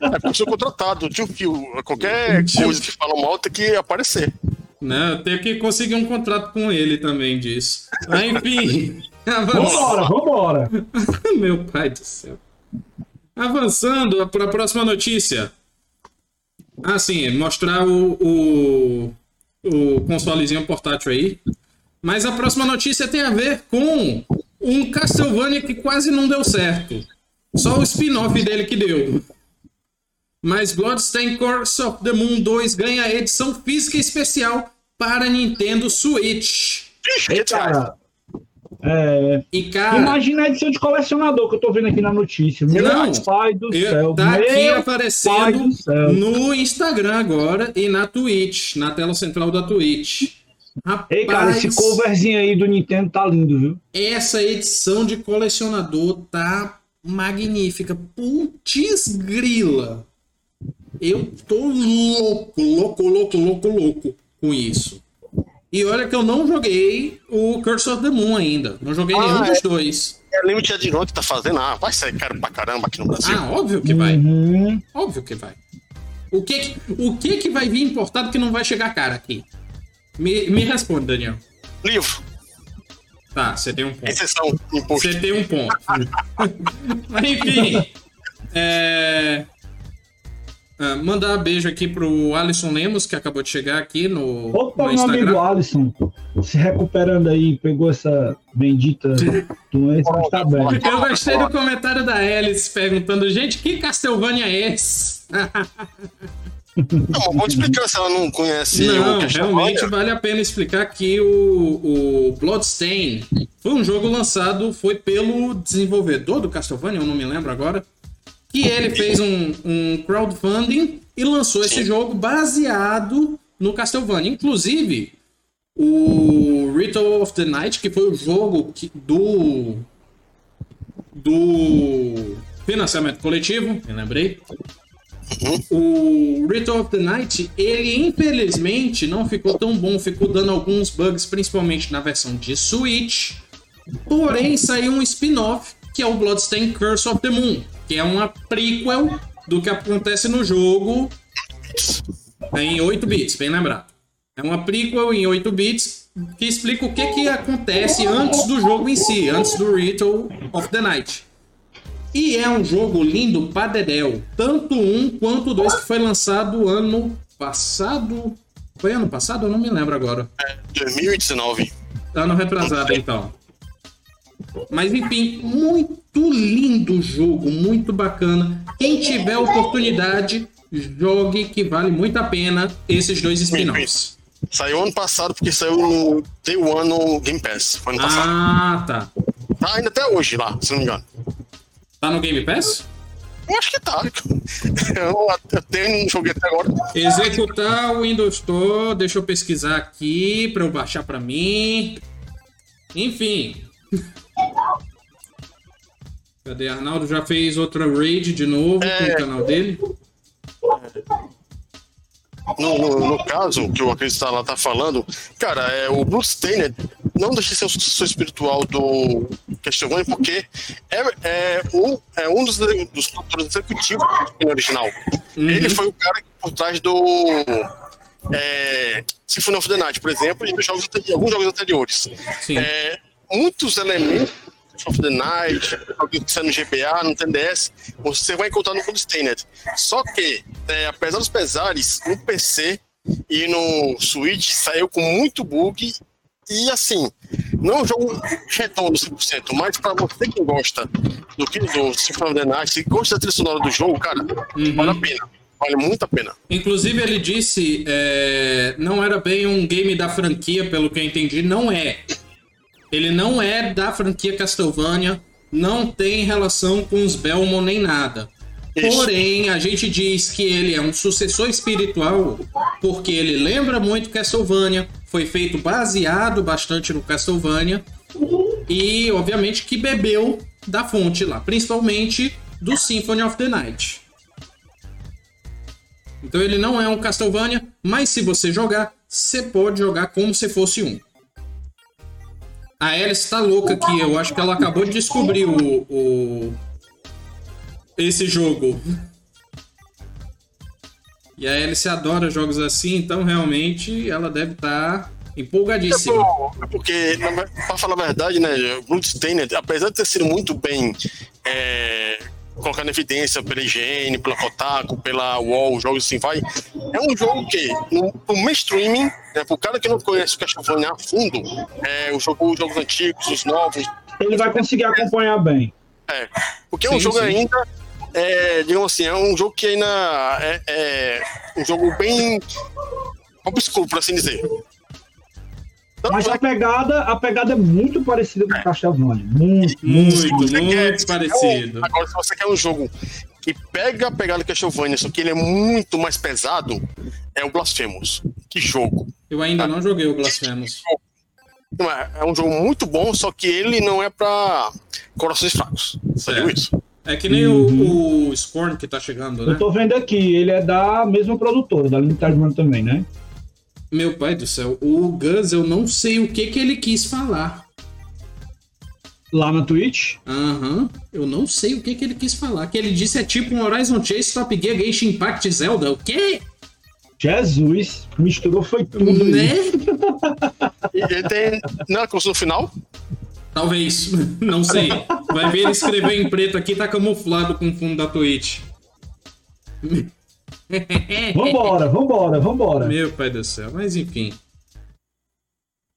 É porque eu sou contratado, tio Fio. Qualquer coisa que falam mal tem que aparecer. Não, eu tenho que conseguir um contrato com ele também disso. Mas, enfim. Vambora, vambora. Meu pai do céu. Avançando para a próxima notícia. Ah, sim, mostrar o, o, o consolezinho portátil aí. Mas a próxima notícia tem a ver com um Castlevania que quase não deu certo. Só o spin-off dele que deu. Mas Bloodstained Curse of the Moon 2 ganha edição física especial para Nintendo Switch. E, cara, é... e, cara, imagina a edição de colecionador que eu tô vendo aqui na notícia. Meu não, pai do céu. Tá aqui aparecendo no Instagram agora e na Twitch, na tela central da Twitch. Rapaz, Ei, cara, esse coverzinho aí do Nintendo tá lindo, viu? Essa edição de colecionador tá magnífica. Putz grila. Eu tô louco, louco, louco, louco, louco com isso. E olha que eu não joguei o Curse of the Moon ainda. Não joguei ah, nenhum é, dos dois. É Limited Edition que tá fazendo. Ah, vai sair caro pra caramba aqui no Brasil. Ah, óbvio que vai. Uhum. Óbvio que vai. O que, o que que vai vir importado que não vai chegar cara aqui? Me, me responde, Daniel. Livro. Tá, você tem um ponto. Exceção, imposto. Você tem um ponto. Mas enfim. É... Uh, mandar beijo aqui pro Alisson Lemos, que acabou de chegar aqui no, Opa, no Instagram. meu amigo Alisson, se recuperando aí, pegou essa bendita doença, mas tá bem. Eu gostei do comentário da Alice perguntando, gente, que Castlevania é esse? Não, pode explicar se ela não conhece não, o realmente vale a pena explicar que o, o Bloodstain foi um jogo lançado, foi pelo desenvolvedor do Castlevania, eu não me lembro agora, que ele fez um, um crowdfunding e lançou esse jogo baseado no Castlevania. Inclusive, o Ritual of the Night, que foi o jogo que, do do financiamento coletivo, me lembrei. O Ritual of the Night, ele infelizmente não ficou tão bom, ficou dando alguns bugs, principalmente na versão de Switch. Porém, saiu um spin-off que é o Bloodstained Curse of the Moon, que é uma prequel do que acontece no jogo em 8 bits, bem lembrado. É uma prequel em 8 bits que explica o que, que acontece antes do jogo em si, antes do Ritual of the Night. E é um jogo lindo pra dedéu. Tanto um quanto dois que foi lançado ano passado. Foi ano passado? Eu não me lembro agora. É, 2019. Ano retrasado, então. Mas enfim, muito lindo o jogo, muito bacana. Quem tiver oportunidade, jogue que vale muito a pena esses dois spin-offs. Saiu ano passado porque saiu no Day One no Game Pass. Foi ano passado. Ah, tá. Tá ainda até hoje lá, se não me engano. Tá no Game Pass? Eu acho que tá. Eu, tenho um joguei até agora. Executar o Windows Store, deixa eu pesquisar aqui para eu baixar para mim. Enfim. Cadê? Arnaldo já fez outra raid de novo é... com o canal dele. No, no, no, caso que o Acreditar lá tá falando, cara, é, o Bruce Stainer não deixa de ser o sucessor espiritual do Castlevania, porque é, é, um, é um dos, dos produtores executivos do original. Uhum. Ele foi o cara por trás do é, Symphony of the Night, por exemplo, e jogos, alguns jogos anteriores. É, muitos elementos of the Night, alguém que no GBA, no TDS, você vai encontrar no Bloodstained. Só que, é, apesar dos pesares, no PC e no Switch saiu com muito bug e assim, Não é um jogo redondo 100%, mas para você que gosta do que do Symphony of the Night, se gosta da trilha sonora do jogo, cara, uhum. vale a pena. Vale muito a pena. Inclusive, ele disse é, não era bem um game da franquia, pelo que eu entendi. Não é. Ele não é da franquia Castlevania, não tem relação com os Belmont nem nada. Isso. Porém, a gente diz que ele é um sucessor espiritual porque ele lembra muito Castlevania, foi feito baseado bastante no Castlevania e, obviamente, que bebeu da fonte lá, principalmente do Symphony of the Night. Então ele não é um Castlevania, mas se você jogar, você pode jogar como se fosse um. A Alice tá louca aqui, eu acho que ela acabou de descobrir o, o esse jogo. E a Alice adora jogos assim, então realmente ela deve estar tá empolgadíssima. É, é porque, pra falar a verdade, né, Bloodstained, apesar de ter sido muito bem é, colocado em evidência pela IGN, pela Kotaku, pela UOL, jogos assim vai, é um jogo que, no, no mainstreaming, né, pro cara que não conhece o Castlevania a fundo, é, o jogo, os jogos antigos, os novos... Ele vai conseguir acompanhar bem. É, porque sim, é um jogo sim. ainda é, digamos assim, é um jogo que ainda é, é um jogo bem obscuro, por assim dizer. Mas a pegada, a pegada é muito parecida com o Castlevania. Muito, muito, muito, muito parecido. Um, agora, se você quer um jogo que pega a pegada do Castlevania, só que ele é muito mais pesado, é o Blasphemous. Que jogo. Eu ainda não joguei o Blasphemous. É, é um jogo muito bom, só que ele não é para corações fracos. Sabe isso? É que nem uhum. o, o Scorn que tá chegando, né? Eu tô vendo aqui, ele é da mesma produtora, da Limited Run também, né? Meu pai do céu, o Gus, eu não sei o que que ele quis falar. Lá na Twitch? Aham, uhum. eu não sei o que que ele quis falar. Que ele disse é tipo um Horizon Chase Top Gear Genshin Impact Zelda. O quê? Jesus, misturou foi tudo. Né? e ele tem. Não é curso no final? Talvez, não sei. Vai ver ele escrever em preto aqui, tá camuflado com o fundo da Twitch. Vambora, vambora, vambora. Meu pai do céu, mas enfim.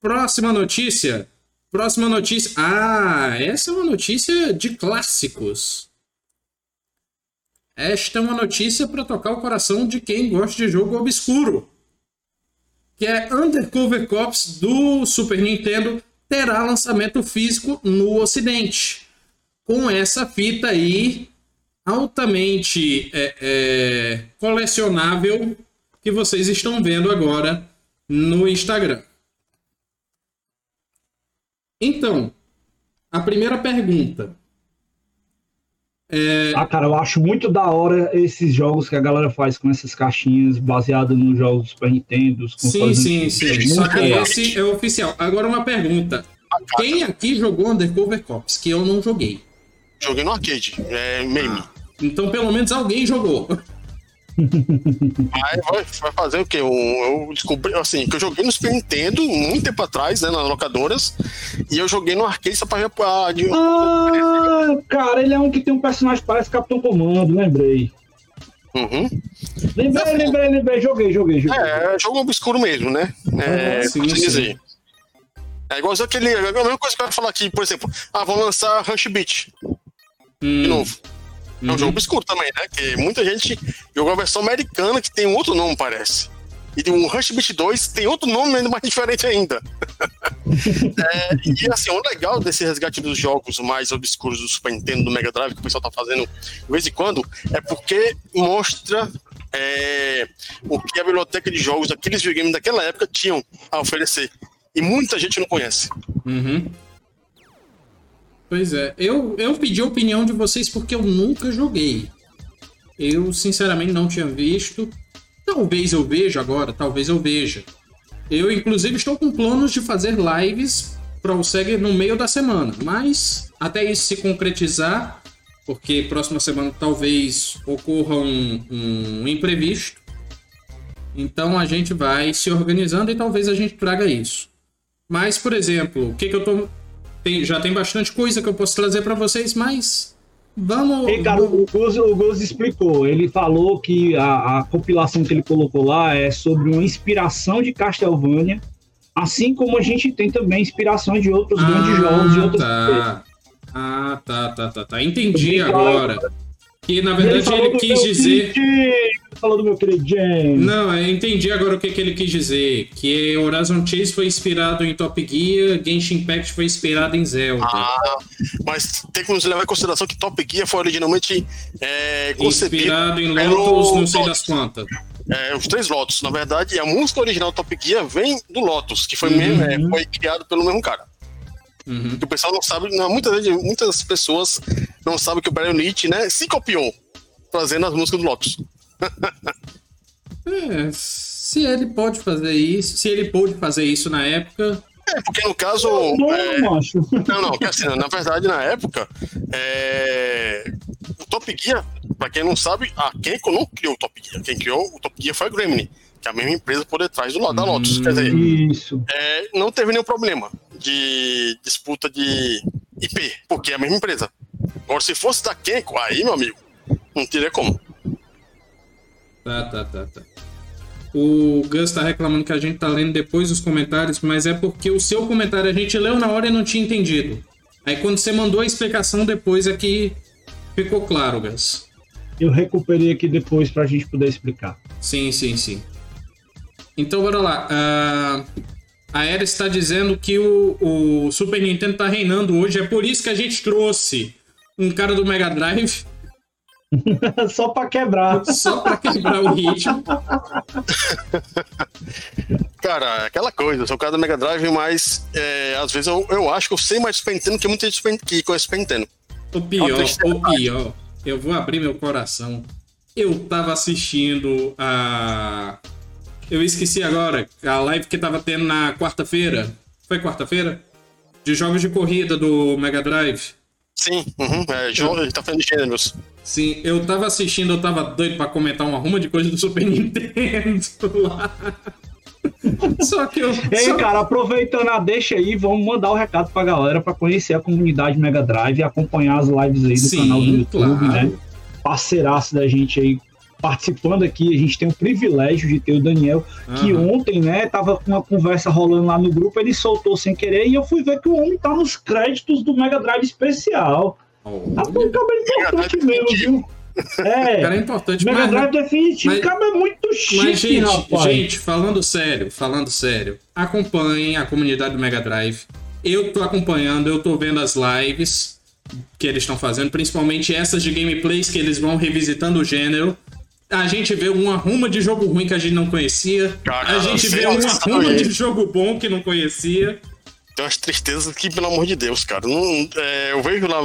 Próxima notícia. Próxima notícia. Ah, essa é uma notícia de clássicos. Esta é uma notícia para tocar o coração de quem gosta de jogo obscuro. Que é Undercover Cops do Super Nintendo terá lançamento físico no Ocidente. Com essa fita aí altamente é, é, colecionável que vocês estão vendo agora no Instagram. Então, a primeira pergunta. É... Ah, cara, eu acho muito da hora esses jogos que a galera faz com essas caixinhas baseadas nos jogos do Super Nintendo. Sim, sim, sim. Só que esse é oficial. Agora uma pergunta. Quem aqui jogou Undercover Cops? Que eu não joguei. Joguei no arcade, é meme. Ah, então pelo menos alguém jogou. Aí vai, vai, fazer o quê? Eu, eu, descobri, assim, que eu joguei no Super Nintendo muito tempo atrás, né, nas locadoras, e eu joguei no arcade só pra ver a... De... Ah, cara, ele é um que tem um personagem que parece Capitão Comando, lembrei. Uhum. Lembrei, lembrei, lembrei, joguei, joguei, joguei. É, jogo obscuro mesmo, né? É, sim, sim. dizer. É igual aquele. É a mesma coisa que eu ia falar aqui, por exemplo. Ah, vão lançar Rush Beat. Hum. De novo. É um uhum. jogo obscuro também, né? Que muita gente jogou a versão americana que tem um outro nome, parece. E o Rush Beat 2 tem outro nome ainda mais diferente ainda. é, e assim, o legal desse resgate dos jogos mais obscuros do Super Nintendo, do Mega Drive, que o pessoal tá fazendo de vez em quando, é porque mostra é, o que a biblioteca de jogos daqueles videogames daquela época tinham a oferecer. E muita gente não conhece. Uhum. Pois é. Eu, eu pedi a opinião de vocês porque eu nunca joguei. Eu, sinceramente, não tinha visto. Talvez eu veja agora, talvez eu veja. Eu, inclusive, estou com planos de fazer lives para o Seger no meio da semana. Mas, até isso se concretizar, porque próxima semana talvez ocorra um, um imprevisto. Então a gente vai se organizando e talvez a gente traga isso. Mas, por exemplo, o que, que eu tô. Tem, já tem bastante coisa que eu posso trazer para vocês, mas Vamos. O Goz, o explicou. Ele falou que a, a, compilação que ele colocou lá é sobre uma inspiração de Castlevania Assim como a gente tem também inspiração de outros ah, grandes jogos de outras tá. Ah, tá, tá, tá, tá. Entendi agora. Que na verdade ele, ele quis dizer. Falou do meu querido James. Não, eu entendi agora o que, que ele quis dizer. Que Horizon Chase foi inspirado em Top Gear, Genshin Impact foi inspirado em Zelda. Ah, mas tem que nos levar em consideração que Top Gear foi originalmente é, inspirado em Lotus, não sei das quantas. É, os três Lotus. Na verdade, a música original Top Gear vem do Lotus, que foi, uhum. mesmo, é, foi criado pelo mesmo cara. Uhum. O pessoal não sabe, não, muitas, muitas pessoas não sabem que o Brian Nietzsche né, se copiou fazendo as músicas do Lotus. é, se ele pode fazer isso, se ele pôde fazer isso na época. É, porque no caso. Não, é, não, não, assim, na verdade, na época, é, o Top Gear, pra quem não sabe, a Kenko não criou o Top Gear. Quem criou o Top Gear foi a Gremlin que é a mesma empresa por detrás do, da Lotus. Hum, quer dizer, isso. É, não teve nenhum problema de disputa de IP, porque é a mesma empresa. Agora, se fosse da Kenko, aí, meu amigo, não teria como. Tá, tá, tá, tá. O Gus tá reclamando que a gente tá lendo depois os comentários, mas é porque o seu comentário a gente leu na hora e não tinha entendido. Aí quando você mandou a explicação depois é que ficou claro, Gus. Eu recuperei aqui depois pra gente poder explicar. Sim, sim, sim. Então, bora lá. Uh, a Era está dizendo que o, o Super Nintendo está reinando hoje. É por isso que a gente trouxe um cara do Mega Drive. Só para quebrar. Só para quebrar o ritmo. Cara, aquela coisa, eu sou o cara do Mega Drive, mas é, às vezes eu, eu acho que eu sei mais Super Nintendo que muita gente que conhece Super Nintendo. O pior, o pior, eu vou abrir meu coração. Eu tava assistindo a eu esqueci agora a live que tava tendo na quarta-feira. Foi quarta-feira? De jogos de corrida do Mega Drive. Sim, uhum, é, ele tá falando de gêneros. Sim, eu tava assistindo, eu tava doido pra comentar uma ruma de coisa do Super Nintendo lá. Só que eu. Ei, só... cara, aproveitando a deixa aí, vamos mandar o um recado pra galera pra conhecer a comunidade Mega Drive e acompanhar as lives aí do Sim, canal do YouTube, claro. né? Parceiraço da gente aí participando aqui. A gente tem o privilégio de ter o Daniel, que uhum. ontem, né, tava com uma conversa rolando lá no grupo, ele soltou sem querer e eu fui ver que o homem tá nos créditos do Mega Drive especial. Oh, tá cabelo importante mesmo, viu? É, cara é importante. Mega Drive definitivo, mas, cara, é muito chique, mas, gente, rapaz. Gente, falando sério, falando sério, acompanhem a comunidade do Mega Drive. Eu tô acompanhando, eu tô vendo as lives que eles estão fazendo, principalmente essas de gameplays que eles vão revisitando o gênero a gente vê uma ruma de jogo ruim que a gente não conhecia. a gente vê uma ruma de jogo bom que não conhecia. Tem umas tristezas que, pelo amor de Deus, cara. Não, é, eu vejo lá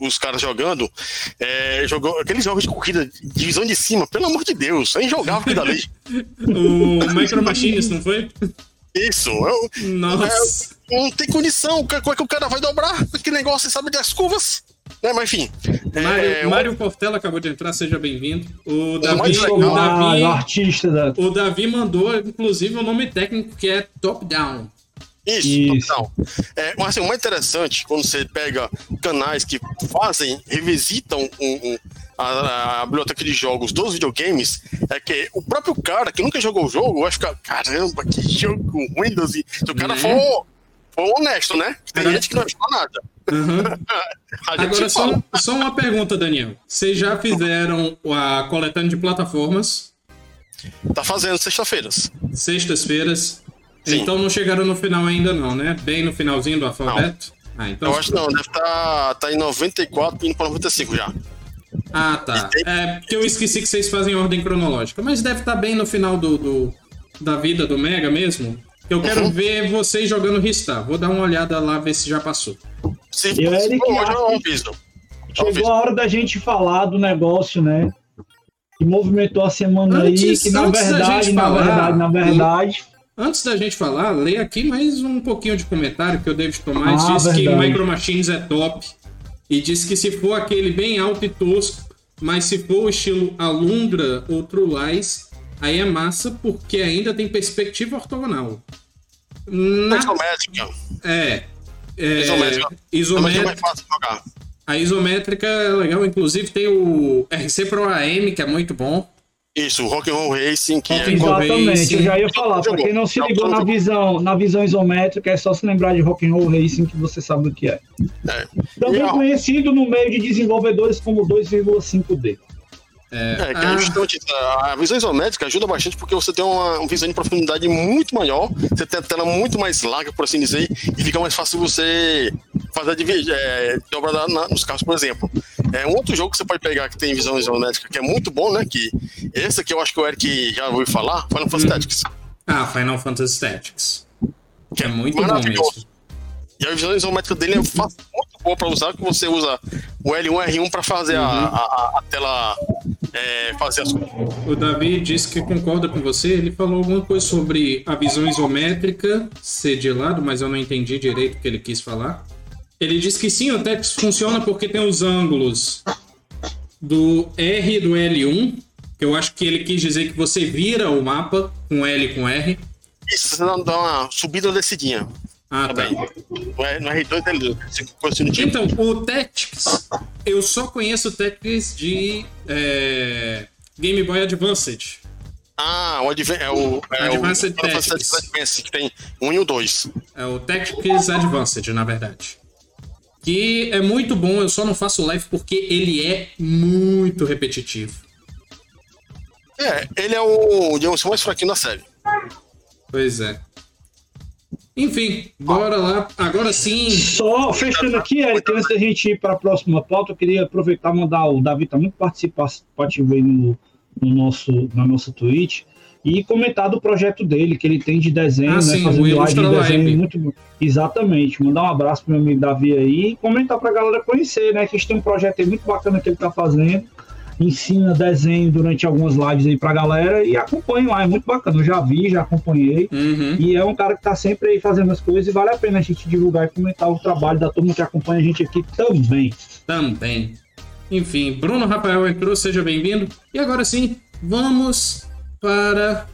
os caras jogando. É, jogou, aqueles jogos de corrida, divisão de cima, pelo amor de Deus. É injogável aquilo dali. o Micro Machines, não foi? Isso. Eu, Nossa. É, não tem condição. Como é que o cara vai dobrar aquele negócio, sabe, das curvas? É, mas enfim. Mário, é, Mário o... Portela acabou de entrar, seja bem-vindo. O Davi, o, Davi, ah, artista da... o Davi mandou, inclusive, o um nome técnico que é Top Down. Isso, Isso. Top Down. É, mas assim, o mais interessante, quando você pega canais que fazem, revisitam um, um, a, a, biblioteca de jogos dos videogames, é que o próprio cara que nunca jogou o jogo vai ficar, caramba, que jogo ruim, se o cara né? for, for honesto, né? Tem gente que não achou nada. Uhum. Agora, só, só uma pergunta, Daniel. Vocês já fizeram a coletânea de plataformas? Tá fazendo sexta-feiras. Sextas-feiras. Então não chegaram no final ainda não, né? Bem no finalzinho do alfabeto? Ah, então Eu acho que não, deve estar tá, tá em 94 indo para 95 já. Ah, tá. É porque eu esqueci que vocês fazem ordem cronológica. Mas deve estar tá bem no final do, do, da vida do Mega mesmo. Eu quero uhum. ver vocês jogando Ristar. Vou dar uma olhada lá, ver se já passou. Se e Eric, chegou a hora da gente falar do negócio, né? Que movimentou a semana antes, aí, que na verdade, na falar, verdade, na verdade. Antes da gente falar, leia aqui mais um pouquinho de comentário que o David Tomás ah, disse verdade. que Micro Machines é top. E disse que se for aquele bem alto e tosco, mas se for o estilo Alundra ou True Lies, aí é massa porque ainda tem perspectiva ortogonal. Na... Isométrica. É. é isométrica. isométrica. É fácil jogar. A isométrica é legal, inclusive tem o RC Pro AM, que é muito bom. Isso, o Rock'n'Roll Racing, que Rock é... and Roll Exatamente, Racing. eu já ia falar. Pra quem não se ligou na visão, na visão isométrica, é só se lembrar de Rock'n'Roll Racing que você sabe o que é. É. Também E conhecido no meio de desenvolvedores como 2,5D. É, que Ah. é justamente a a visão isométrica ajuda bastante porque você tem uma, uma visão de profundidade muito maior, você tem a tela muito mais larga, por assim dizer, e fica mais fácil você fazer a é, dobra na- nos carros, por exemplo. É um outro jogo que você pode pegar que tem visão isométrica que é muito bom, né? Que esse aqui eu acho que o Eric já ouviu falar, Final Fantasy Tactics. Ah, Final Fantasy Tactics. Que é muito bom mesmo. E a visão isométrica dele é fácil, muito boa para usar, que você usa o L1 R1 para fazer a, a- a tela é, fazer as coisas. O Davi disse que concorda com você. Ele falou alguma coisa sobre a visão isométrica ser de lado, mas eu não entendi direito o que ele quis falar. Ele disse que sim, o Tactics funciona porque tem os ângulos do R e do L1. Que eu acho que ele quis dizer que você vira o mapa com L e com R. Isso, você dá uma subida ou descidinha. Ah, tá. Também. No R- no R2 L2. Você coisa assim do tipo. Então, o Tactics, eu só conheço o Tactics de é, Game Boy Advanced. Ah, o Advan é o. É Advanced o Tactics. Advance, que tem um e o dois. É o Tactics Advanced, na verdade. Que é muito bom, eu só não faço live porque ele é muito repetitivo. É, ele é o digamos, mais fraquinho da série. Pois é. Enfim, bora lá. Agora sim. Só fechando aqui, Eric, antes da gente ir para a próxima pauta, eu queria aproveitar e mandar o Davi tá muito participativo aí no, no nosso, na nossa Twitch e comentar do projeto dele, que ele tem de desenho, Ah, né? sim, fazendo live de desenho Live. muito Exatamente. Mandar um abraço pro meu amigo Davi aí e comentar pra galera conhecer, né? Que a gente tem um projeto aí muito bacana que ele tá fazendo. Ensina desenho durante algumas lives aí pra galera e acompanhe lá, é muito bacana. Eu já vi, já acompanhei. Uhum. E é um cara que tá sempre aí fazendo as coisas e vale a pena a gente divulgar e comentar o trabalho da turma que acompanha a gente aqui também. Também. Enfim, Bruno Rafael entrou, seja bem-vindo. E agora sim, vamos para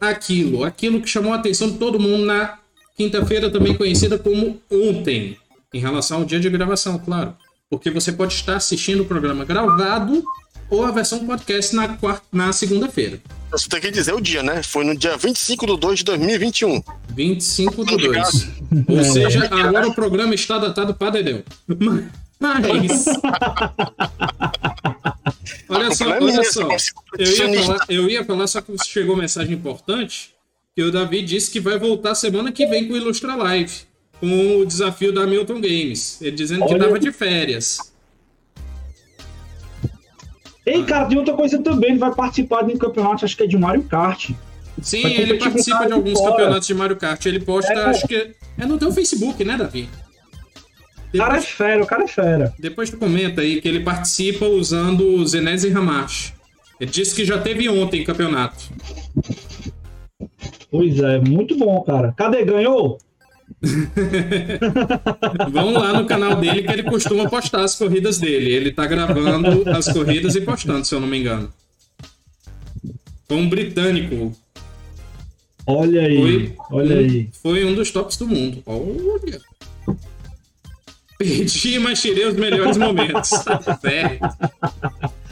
aquilo. Aquilo que chamou a atenção de todo mundo na quinta-feira, também conhecida como ontem. Em relação ao dia de gravação, claro. Porque você pode estar assistindo o programa gravado ou a versão podcast na, quarta, na segunda-feira. Você tem que dizer o dia, né? Foi no dia 25 de 2 de 2021. 25 do 2. Ou seja, agora o programa está datado para Dedéu. Mas. Olha só, olha só. Eu ia, falar, eu ia falar, só que chegou mensagem importante. Que o Davi disse que vai voltar semana que vem com o Ilustra Live. Com o desafio da Milton Games. Ele dizendo que Olha- tava de férias. Ei, cara, tem outra coisa também, ele vai participar de um campeonato, acho que é de Mario Kart. Sim, ele participa de alguns fora. campeonatos de Mario Kart. Ele posta, É. acho que. É no teu Facebook, né, Davi? O cara é Depois, fera, o cara é fera. depois tu comenta aí que ele participa usando o Zenese e Hamashi. Ele disse que já teve ontem campeonato. Pois é, muito bom, cara. Cadê? Ganhou? Vamos lá no canal dele que ele costuma postar as corridas dele. Ele tá gravando as corridas e postando, se eu não me engano. Foi um britânico. Olha aí, Foi, olha um, aí. foi um dos tops do mundo. Olha. Perdi, mas tirei os melhores momentos.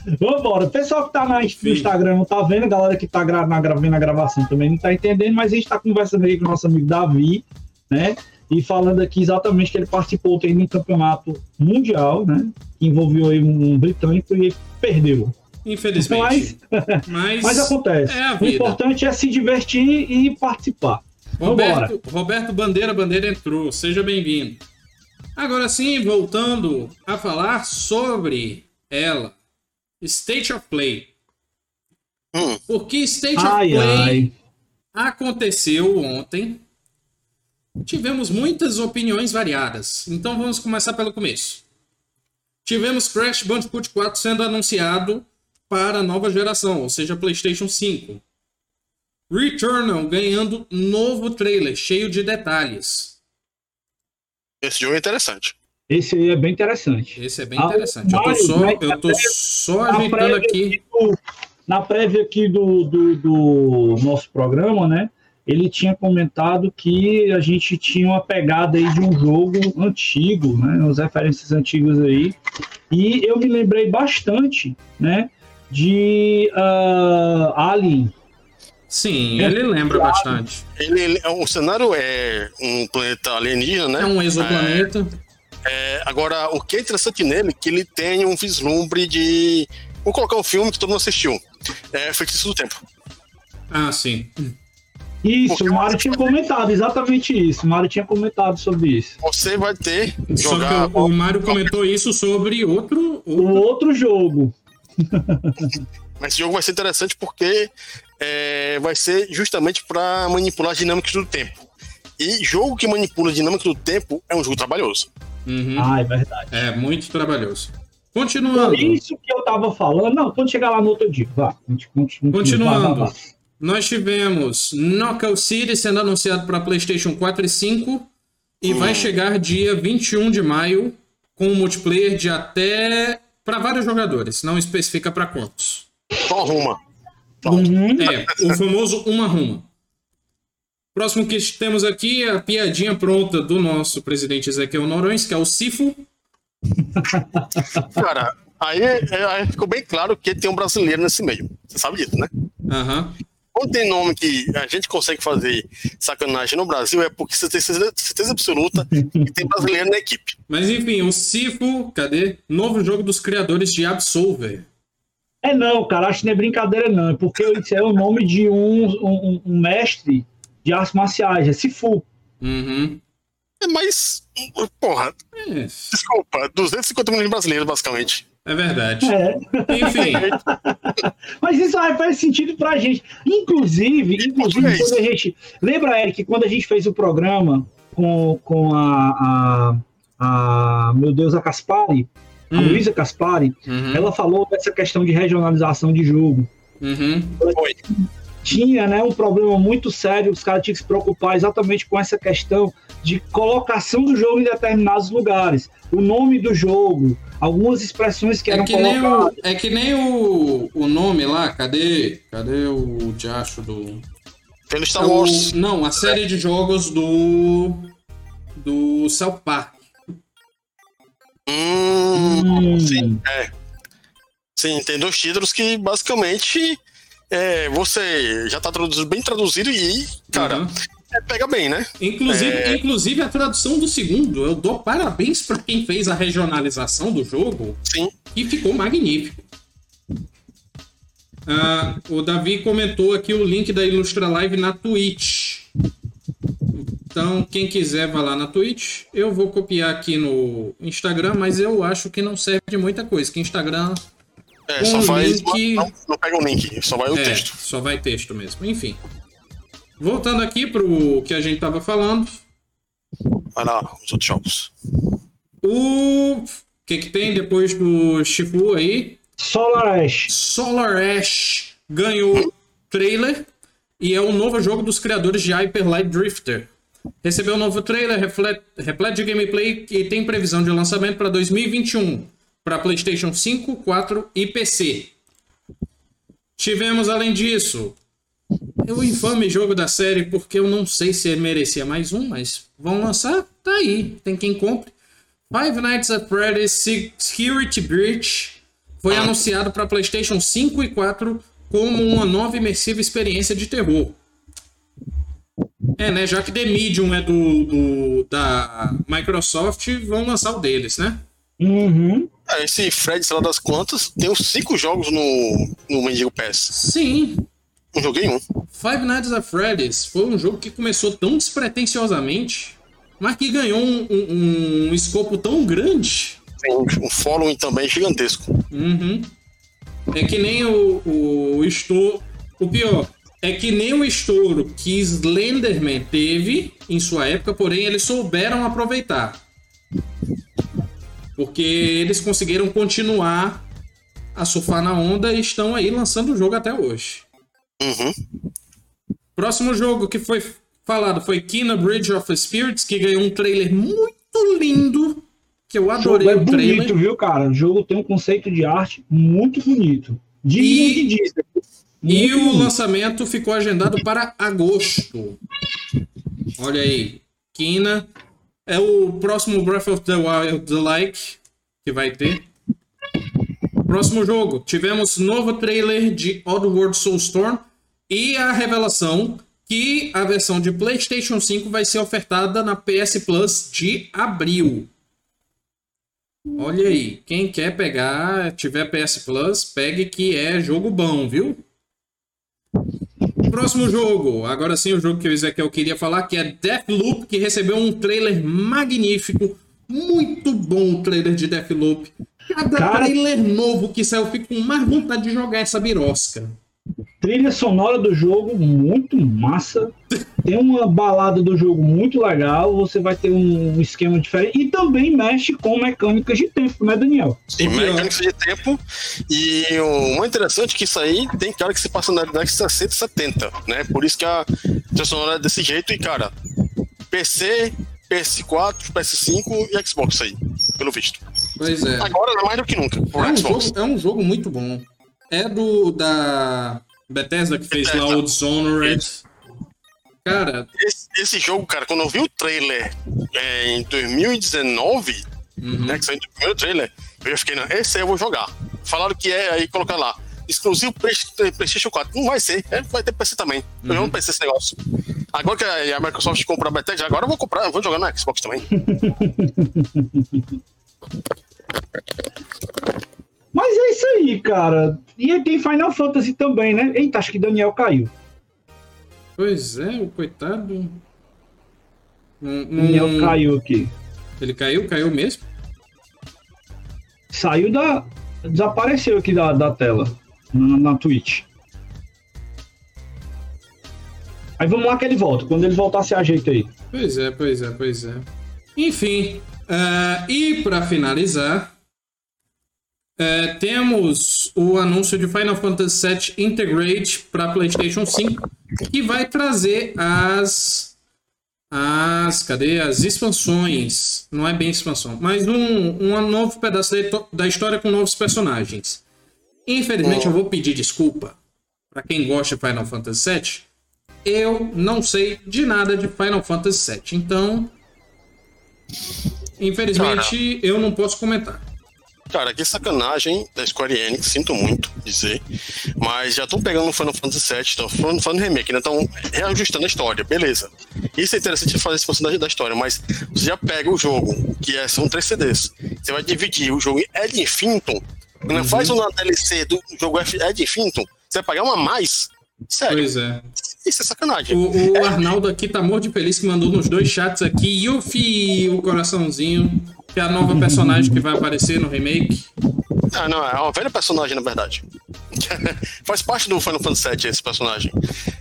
Tá. Vambora. O pessoal que tá na- no Sim. Instagram não tá vendo, a galera que tá gra na, vendo a gravação também não tá entendendo, mas a gente tá conversando aí com o nosso amigo Davi, né? E falando aqui exatamente que ele participou tem um campeonato mundial, né? Que envolveu aí um, britânico e perdeu. Infelizmente. Mas, Mas acontece. É a o importante é se divertir e participar. Vambora. Roberto, Roberto Bandeira Bandeira entrou, seja bem-vindo. Agora sim, voltando a falar sobre ela, State of Play. Hum. Porque State of Ai, Play ai. aconteceu ontem. Tivemos muitas opiniões variadas. Então vamos começar pelo começo. Tivemos Crash Bandicoot 4 sendo anunciado para a nova geração, ou seja, PlayStation 5. Returnal ganhando novo trailer cheio de detalhes. Esse jogo é interessante. Esse aí é bem interessante. Esse é bem Ah, interessante. Eu tô só, eu tô só ajeitando aqui. do- na prévia aqui do, do, do nosso programa, né? Ele tinha comentado que a gente tinha uma pegada aí de um jogo antigo, né? As referências antigas aí. E eu me lembrei bastante, né? de uh, Alien. Sim, ele lembra bastante. Ele, ele- o cenário é um planeta alienígena, É né? um exoplaneta. É, agora, o que é interessante nele é que ele tem um vislumbre de. Vou colocar um filme que todo mundo assistiu. É Feitiço do Tempo. Ah, sim. Isso, Porque o Mário tinha comentado exatamente isso. O Mário tinha comentado sobre isso. Você vai ter Só jogar. que o Mario comentou isso sobre outro. O outro... outro jogo. Mas esse jogo vai ser interessante porque é, vai ser justamente para manipular as dinâmicas do tempo. E jogo que manipula a dinâmica do tempo é um jogo trabalhoso. Uhum. Ah, é verdade. É muito trabalhoso. Por Continuando. isso que eu tava falando. Não, quando chegar lá no outro dia. Vá. conti- conti- Continuando. vá, vá, vá. Nós tivemos Knockout City sendo anunciado para PlayStation 4 e 5 e vai chegar dia 21 de maio com um multiplayer de até para vários jogadores, não especifica para quantos. Só arruma. Uhum. É, o famoso uma ruma. Próximo que temos aqui é a piadinha pronta do nosso presidente Ezequiel Norões, que é o Sifo. Cara, aí, é- aí ficou bem claro que tem um brasileiro nesse meio. Você sabe disso, né? Aham. Quando tem nome que a gente consegue fazer sacanagem no Brasil é porque você tem certeza, certeza absoluta que tem brasileiro na equipe. Mas enfim, o Sifo, cadê? Novo jogo dos criadores de Absolver. É não, cara, acho que não é brincadeira, não. É porque isso é o nome de um, um, um mestre de artes marciais, é Sifu. Uhum. É, Mas, porra, É, desculpa, 250 milhões de brasileiros, basicamente. É verdade. É. Enfim, Mas isso aí faz sentido pra gente. Inclusive, inclusive português. quando a gente. Lembra, Eric, quando a gente fez o programa com, com a, a, a- Meu Deus, a Caspari, a Hum. Luísa Caspari, Uhum. ela falou dessa questão de regionalização de jogo. Uhum. Foi. Tinha né, um problema muito sério, os caras tinham que se preocupar exatamente com essa questão de colocação do jogo em determinados lugares. O nome do jogo, algumas expressões que É eram que nem, colocadas. o, é que nem o, o nome lá, cadê? Cadê o diacho do. Pelo É Star o- Wars. não, a série de jogos do. Do South Park. Hum, Hum, Sim, é. Sim, tem dois títulos que basicamente é, você já tá traduzido, bem traduzido e, cara, Uhum. é, pega bem, né? Inclusive, É. inclusive a tradução do segundo, eu dou parabéns pra quem fez a regionalização do jogo Sim. e ficou magnífico. Ah, o Davi comentou aqui o link da Ilustra Live na Twitch. Então, quem quiser vai lá na Twitch. Eu vou copiar aqui no Instagram, mas eu acho que não serve de muita coisa. Que Instagram É, Com só o faz. link- Não, não pega o link, só vai o é, texto. só vai texto mesmo. Enfim. Voltando aqui pro que a gente tava falando. Vai lá, os outros jogos. O que que tem depois do Shifu aí? Solar Ash. Solar Ash ganhou trailer e é o novo jogo dos criadores de Hyper Light Drifter. Recebeu um novo trailer repleto de gameplay e tem previsão de lançamento para 2021 para PlayStation 5, 4 e PC. Tivemos além disso o infame jogo da série porque eu não sei se merecia mais um, mas vão lançar, tá aí, tem quem compre. Five Nights at Freddy's Se- Security Breach foi anunciado para PlayStation 5 e 4 como uma nova imersiva experiência de terror. É, né? Já que The Medium é do, do- da Microsoft, vão lançar o deles, né? Uhum. É, esse Fred, sei lá das quantas, tem uns cinco jogos no, no Mendigo Pass. Sim. Não joguei um. Five Nights at Freddy's foi um jogo que começou tão despretensiosamente, mas que ganhou um, um- um escopo tão grande. Tem um following também gigantesco. Uhum. É que nem o, o estouro. O pior, é que nem o estouro que Slenderman teve em sua época, porém eles souberam aproveitar. Porque eles conseguiram continuar a surfar na onda e estão aí lançando o jogo até hoje. Uhum. Próximo jogo que foi falado foi Kina Bridge of Spirits, que ganhou um trailer muito lindo. Que eu O adorei jogo é o trailer. bonito, viu, cara? O jogo tem um conceito de arte muito bonito. Digno E- de. E o bonito. lançamento ficou agendado para agosto. Olha aí. Kina. É o próximo Breath of the Wild like que vai ter. Próximo jogo, tivemos novo trailer de Oddworld Soulstorm e a revelação que a versão de PlayStation 5 vai ser ofertada na PS Plus de abril. Olha aí, quem quer pegar, tiver PS Plus, pegue que é jogo bom, viu? Próximo jogo, agora sim o jogo que o Ezequiel queria falar, que é Deathloop, que recebeu um trailer magnífico, muito bom o trailer de Deathloop. Cada Cara... trailer novo que saiu, eu fico com mais vontade de jogar essa birosca. Trilha sonora do jogo muito massa. Tem uma balada do jogo muito legal. Você vai ter um esquema diferente. E também mexe com mecânicas de tempo, né, Daniel? Sim, mecânicas de tempo. E o mais interessante é que isso aí tem cara que se passa na década de 60 70, né? Por isso que a trilha sonora é desse jeito. E, cara, PC, PS4, PS5 e Xbox aí, pelo visto. Pois é. Agora, mais do que nunca. É um, jogo, é um jogo muito bom. É do da Bethesda que fez Bethesda. lá o Dishonored. Cara. Esse, esse, jogo, cara, quando eu vi o trailer é, em 2019, uhum. né, que saiu o primeiro trailer, eu fiquei, não, esse aí eu vou jogar. Falaram que é, aí colocar lá. Exclusivo PlayStation 4. Não vai ser, é, vai ter PC também. Eu não pensei esse negócio. Agora que a Microsoft comprou a Bethesda, agora eu vou comprar, eu vou jogar no Xbox também. Mas é isso aí, cara. E tem Final Fantasy também, né? Eita, acho que Daniel caiu. Pois é, o coitado. Daniel hum, caiu aqui. Ele caiu? Caiu mesmo? Saiu da. Desapareceu aqui da, da tela. Na, na Twitch. Aí vamos lá que ele volta. Quando ele voltar, se ajeita aí. Pois é, pois é, pois é. Enfim. Uh, e para finalizar, é, temos o anúncio de Final Fantasy VII Integrate para PlayStation 5, que vai trazer as. As. Cadê? As expansões. Não é bem expansão, mas um, um novo pedaço da história com novos personagens. Infelizmente, eu vou pedir desculpa para quem gosta de Final Fantasy VII. Eu não sei de nada de Final Fantasy VII, então. Infelizmente, eu não posso comentar. Cara, que sacanagem da Square Enix, sinto muito dizer. Mas já estão pegando o Final Fantasy VII, estão falando remake, né? Estão reajustando a história, beleza. Isso é interessante fazer esse personagem da história, mas você já pega o jogo, que é, são três CDs. Você vai dividir o jogo Ed Infinito, uhum. faz uma DLC do jogo Ed Infinito, você vai pagar uma a mais. Sério. Pois é. Isso é sacanagem. O, o é. Arnaldo aqui tá morto de feliz que mandou nos dois chats aqui, Yuffie, o coraçãozinho que é a nova personagem que vai aparecer no remake. Ah, não, é uma velha personagem, na verdade. Faz parte do Final Fantasy VII esse personagem.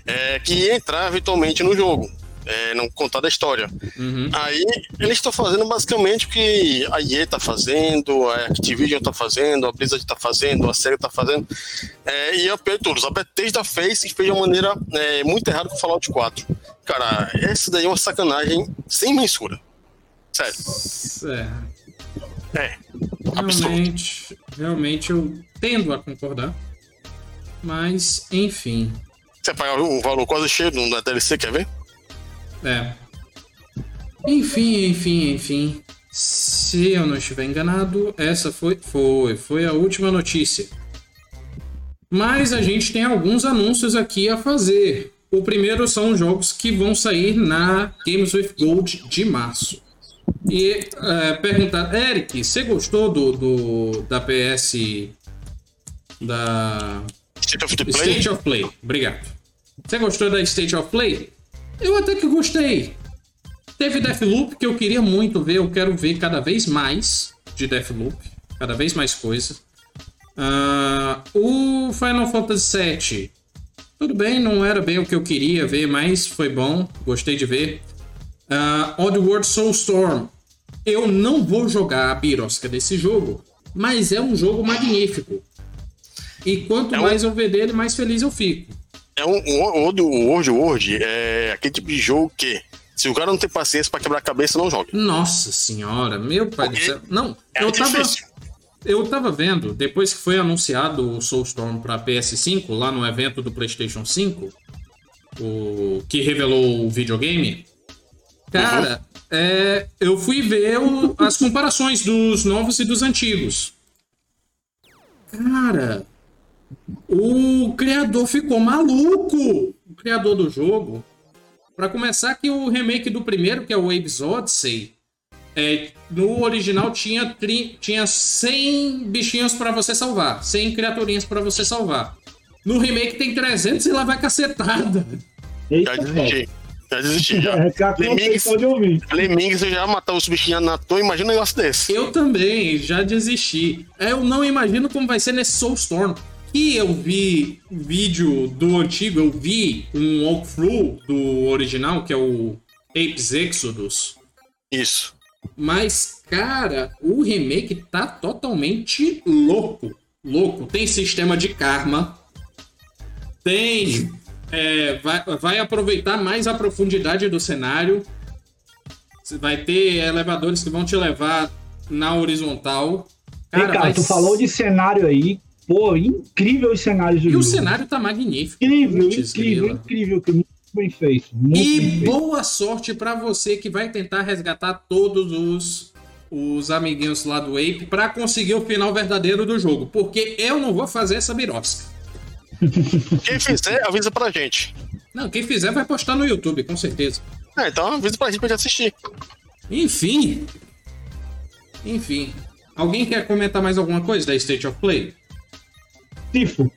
É, que ia entrar eventualmente no jogo. É, não contar da história. Uhum. Aí eles estão fazendo basicamente o que a EA está fazendo, a Activision está fazendo, a Blizzard está fazendo, a SEGA está fazendo. É, e a todos, a Bethesda fez e fez de uma maneira é, muito errada com o Fallout 4. Cara, essa daí é uma sacanagem sem mensura. Sério. É. É. Realmente, realmente eu tendo a concordar. Mas, enfim. Você paga um valor quase cheio na DLC, quer ver? É. Enfim, enfim, enfim. Se eu não estiver enganado, essa foi, foi, foi a última notícia. Mas a gente tem alguns anúncios aqui a fazer. O primeiro são jogos que vão sair na Games with Gold de março. E é, perguntar, Eric, você gostou do, do da PS da State of, Play? State of Play? Obrigado. Você gostou da State of Play? Eu até que gostei. Teve Deathloop que eu queria muito ver, eu quero ver cada vez mais de Deathloop, cada vez mais coisa. Uh, o Final Fantasy VII, tudo bem, não era bem o que eu queria ver, mas foi bom, gostei de ver. Uh, Oddworld Soulstorm. Eu não vou jogar a birosca desse jogo, mas é um jogo magnífico. E quanto é um... mais eu ver dele, mais feliz eu fico. É um, um, um World World é aquele tipo de jogo que se o cara não tem paciência para quebrar a cabeça, não joga. Nossa senhora, meu pai Porque do céu. Não, é eu tava eu tava vendo, depois que foi anunciado o Soulstorm para PS5 lá no evento do PlayStation 5, o que revelou o videogame, Cara, é, eu fui ver o, as comparações dos novos e dos antigos. Cara, o criador ficou maluco. O criador do jogo. Pra começar, que o remake do primeiro, que é o Waves Odyssey, é, no original tinha, tri, tinha 100 bichinhos pra você salvar, 100 criaturinhas pra você salvar. No remake tem 300 e lá vai cacetada. Desisti. Já desisti, já. É, a Lemmings, pode ouvir. Lemmings eu já matar os bichinhos na toa, imagina um negócio desse. Eu também, já desisti. Eu não imagino como vai ser nesse Soulstorm. Que eu vi vídeo do antigo, eu vi um walkthrough do original, que é o Apes Exodus. Isso. Mas, cara, o remake tá totalmente louco. Louco. Tem sistema de karma. Tem. é, vai, vai aproveitar mais a profundidade do cenário. Vai ter elevadores que vão te levar na horizontal. Cara, vai tu falou de cenário aí. Pô, incrível os cenários do E o jogo. cenário tá magnífico. Incrível, Putz, incrível, incrível. que Muito bem feito. Muito E bem feito. boa sorte pra você que vai tentar resgatar todos os, os amiguinhos lá do Ape pra conseguir o final verdadeiro do jogo. Porque eu não vou fazer essa birosca. Quem fizer, avisa pra gente. Não, quem fizer vai postar no YouTube, com certeza. É, então avisa pra gente pra gente assistir. Enfim. Enfim. Alguém quer comentar mais alguma coisa da State of Play? Tifo.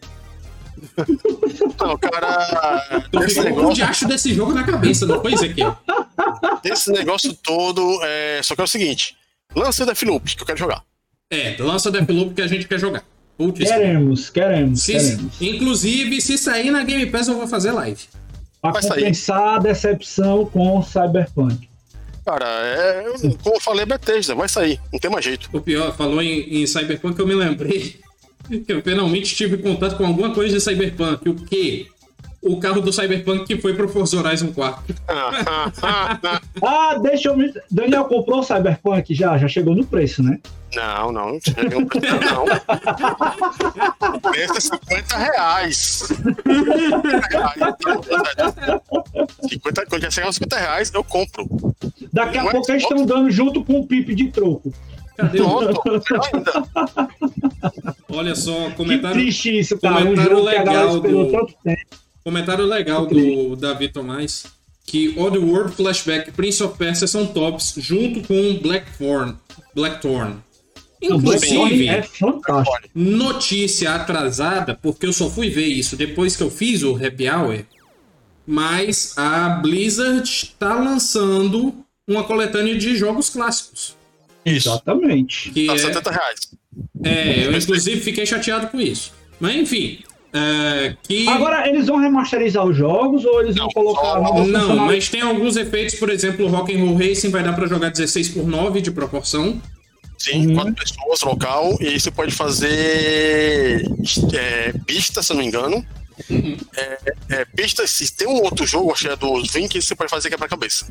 Não, cara, Tu esse o negócio, diacho desse jogo na cabeça, não foi, Ezequiel? esse negócio todo é. Só que é o seguinte: lança o Deathloop, que eu quero jogar. É, lança Deathloop que a gente quer jogar. Putz, Queremos, queremos, se- queremos. inclusive, se sair na Game Pass, eu vou fazer live. Pra vai sair. compensar a decepção com o Cyberpunk. Cara, é. Como eu falei, Bethesda, vai sair, não tem mais jeito. O pior, falou em, em Cyberpunk, eu me lembrei que eu finalmente tive contato com alguma coisa de Cyberpunk. O quê? O carro do Cyberpunk que foi pro Forza Horizon 4. Ah, deixa eu me. Daniel comprou o Cyberpunk já? Já chegou no preço, né? Não, não, não chega um preço, não. Pensa 50 reais. 50, quando já chegar aos 50 reais, eu compro. Daqui a Não é pouco eles estão dando junto com o Pipe de troco. Cadê o... Pronto. Olha só, Que comentário, triste isso, cara. Um comentário que galera legal esperou do- tanto tempo. Comentário legal do Davi Tomás. Que Oddworld Flashback e Prince of Persia são tops, junto com Blackthorn. Blackthorn. Inclusive, é fantástico. notícia atrasada, porque eu só fui ver isso depois que eu fiz o Happy Hour. Mas a Blizzard está lançando uma coletânea de jogos clássicos. Isso. Exatamente. Que Tá é, 70 reais. é, eu inclusive fiquei chateado com isso. Mas enfim, é, que Agora, eles vão remasterizar os jogos ou eles vão Não, colocar só- novas não, funcionalidades? mas tem alguns efeitos, por exemplo, o Rock'n'Roll Racing vai dar pra jogar 16 por 9 de proporção. Sim, Uhum. quatro pessoas, local, e aí você pode fazer é, pista, se eu não me engano. Uhum. É, é, pista, se tem um outro jogo, acho que é dos 20, que você pode fazer quebra-cabeça.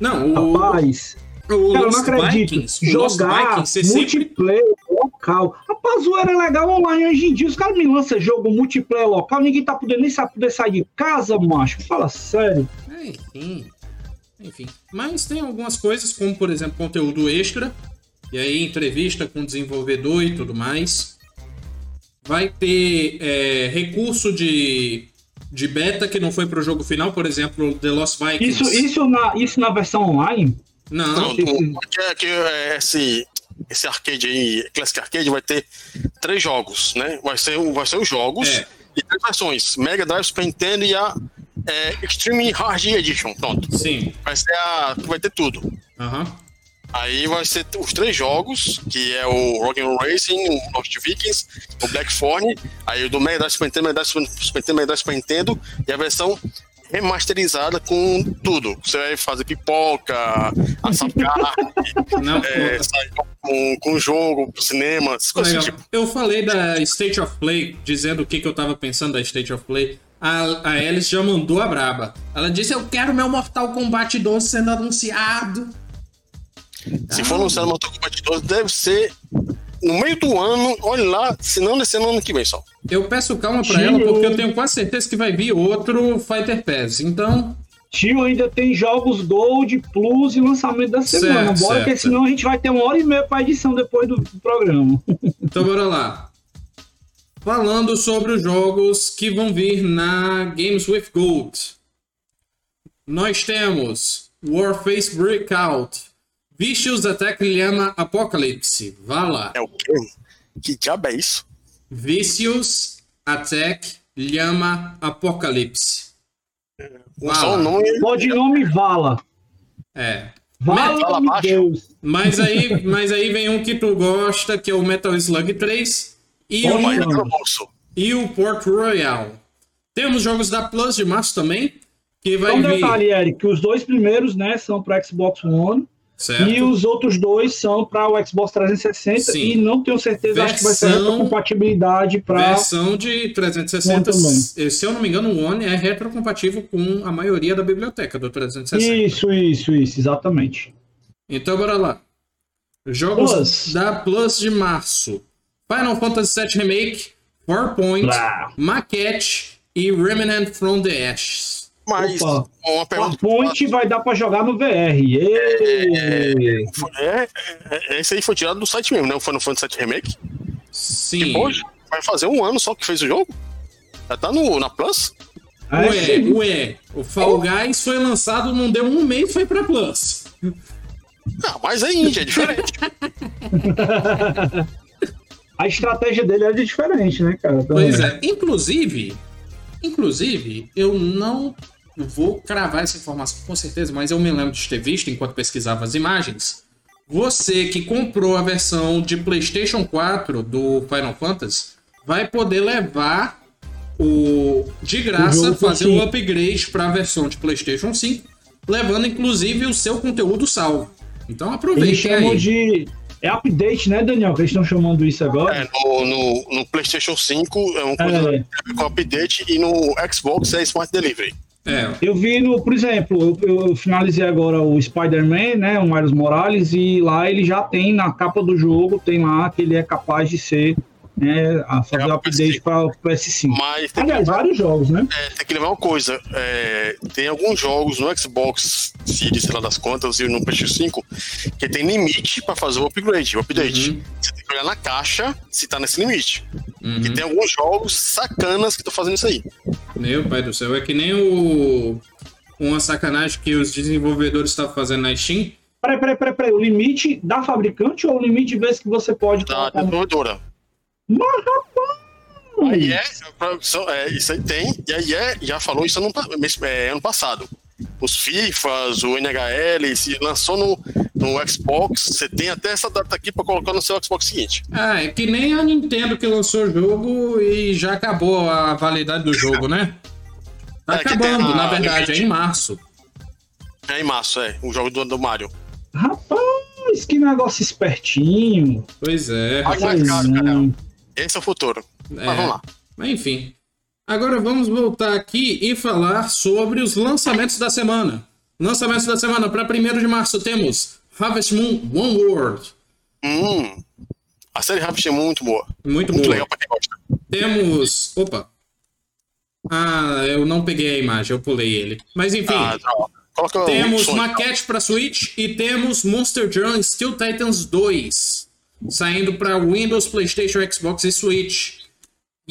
Não, o, Rapaz, o cara, eu não acredito. Vikings, Jogar Vikings, você sempre multiplayer local. Rapaz, o era legal online hoje em dia. Os caras me lançam jogo multiplayer local, ninguém tá podendo nem sabe poder sair de casa, macho. Fala sério. É, Enfim. Enfim. Mas tem algumas coisas, como por exemplo, conteúdo extra. E aí, entrevista com o desenvolvedor e tudo mais. Vai ter é, recurso de, de beta que não foi pro jogo final, por exemplo, The Lost Vikings. Isso, isso, na, isso na versão online? Não, Não, do- que, é- que é esse, esse arcade aí, Classic Arcade, vai ter três jogos, né? Vai ser, vai ser os jogos É. e três versões: Mega Drive, Super Nintendo e a é, Extreme Hard Edition. Pronto. sim. Vai ser a. vai ter tudo. Aham. Aí vai ser os três jogos, que é o Rock'n'Roll Racing, o Lost Vikings, o Blackthorn, aí o do Mega Drive Super Nintendo, Mega Drive Super Nintendo, Mega Drive Super Nintendo, e a versão remasterizada com tudo. Você vai fazer pipoca, assar carne, é, sair com, com jogo, cinema, essas coisas Legal. tipo. Eu falei da State of Play, dizendo o que, que eu tava pensando da State of Play. A, a Alice já mandou a braba. Ela disse: Eu quero meu Mortal Kombat 12 sendo anunciado. Se for lançado no Mortal Kombat 12, deve ser no meio do ano, olha lá, se não nesse ano, ano que vem só. Eu peço calma pra ela, porque eu tenho quase certeza que vai vir outro Fighter Pass. Então, Tio, ainda tem jogos Gold, Plus e lançamento da semana. Certo, Bora, certo. porque senão a gente vai ter uma hora e meia pra edição depois do, do programa. então bora lá. falando sobre os jogos que vão vir na Games with Gold. Nós temos Warface Breakout, Vicious Attack Llama Apocalypse. Vá lá. É o quê? Que diabo é isso? Vicious Attack Llama Apocalypse. Um só o nome. Codinome Vala. É. Vala, meu baixo. Deus. Mas aí, mas aí vem um que tu gosta, que é o Metal Slug 3 e, o, e o Port Royal. Temos jogos da Plus de março também, que vai um vir. detalhe, Eric, que os dois primeiros, né, são para Xbox One Certo? e os outros dois são para o Xbox 360 Sim. e não tenho certeza, acho que vai ser Versão- compatibilidade para Versão de 360, One também. se eu não me engano, o One é retrocompatível com a maioria da biblioteca do 360. Isso, isso, isso, exatamente. Então bora lá. Jogos Plus. da Plus de março. Final Fantasy VII Remake, Farpoint, Blá. Maquette e Remnant from the Ashes. Mas Opa. A ponte vai dar para jogar no VR. É, é, é, esse aí foi tirado do site mesmo, né? O Final Fantasy VII Remake. Sim. Hoje vai fazer um ano só que fez o jogo. Já tá no, na Plus? É, Ué, sim. ué, o Fall Guys foi lançado, não deu um mês, foi pra Plus. Ah, mas é Índia, é diferente. A estratégia dele é diferente, né, cara? Também. Pois é. Inclusive, inclusive, eu não vou cravar essa informação com certeza, mas eu me lembro de ter visto enquanto pesquisava as imagens. Você que comprou a versão de PlayStation 4 do Final Fantasy vai poder levar o de O graça jogo fazer o upgrade para a versão de PlayStation 5, levando inclusive o seu conteúdo salvo. Então Eles aproveitem chamam aí. de. É update, né, Daniel? Que eles estão chamando isso agora. É, no, no, no PlayStation 5 é uma coisa É. com update e no Xbox é Smart Delivery. É, Eu vi no, por exemplo, eu, eu finalizei agora o Spider-Man, né, o Miles Morales, e lá ele já tem na capa do jogo, tem lá que ele é capaz de ser, né, a fazer É, o update para o PS5. Mas tem que, Aliás, vários jogos, né? é, tem que levar uma coisa: é, tem alguns jogos no Xbox Series, sei lá das contas, e no PlayStation 5, que tem limite para fazer o upgrade, o update. Uhum. Você tem que olhar na caixa se tá nesse limite. uhum. E tem alguns jogos sacanas que estão fazendo isso aí. Meu pai do céu, é que nem o. Uma sacanagem que os desenvolvedores estavam fazendo na Steam. Peraí, peraí, peraí, peraí, o limite da fabricante ou o limite de vezes que você pode Da desenvolvedora. Mas, rapaz! Aí é, produção- é, isso aí tem, e aí é, já falou isso ano, é, ano passado. Os FIFAs, o NHL, se lançou no, no Xbox, você tem até essa data aqui pra colocar no seu Xbox seguinte. Ah, é que nem a Nintendo que lançou o jogo e já acabou a validade do jogo, né? Tá É, acabando, a na verdade, é em março. É em março, é, o jogo do, do Mario. Rapaz, que negócio espertinho. Pois é. Cara. Esse é o futuro. É. Mas vamos lá. Enfim. Agora vamos voltar aqui e falar sobre os lançamentos da semana. Lançamentos da semana para 1 de março temos Harvest Moon One World. Hum, a série Rabbit é muito boa. Muito Muito boa. legal pra quem gosta. Temos. Opa! Ah, eu não peguei a imagem, eu pulei ele. Mas enfim, Ah, tá. Coloca temos um som. maquete para Switch e temos Monster Jam Steel Titans 2 saindo para Windows, PlayStation, Xbox e Switch.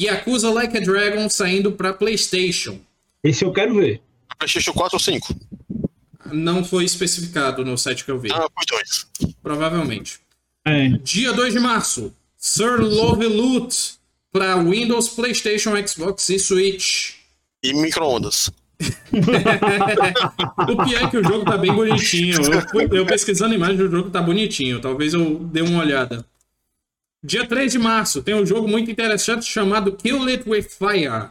Yakuza Like a Dragon saindo para PlayStation. Esse eu quero ver. PlayStation 4 ou 5? Não foi especificado no site que eu vi, Ah, os dois. provavelmente. É. Dia 2 de março, Sir Love Loot para Windows, PlayStation, Xbox e Switch. E micro-ondas. O pior é que o jogo tá bem bonitinho. Eu, eu pesquisando a imagem do jogo tá bonitinho. Talvez eu dê uma olhada. Dia 3 de março tem um jogo muito interessante chamado Kill It With Fire.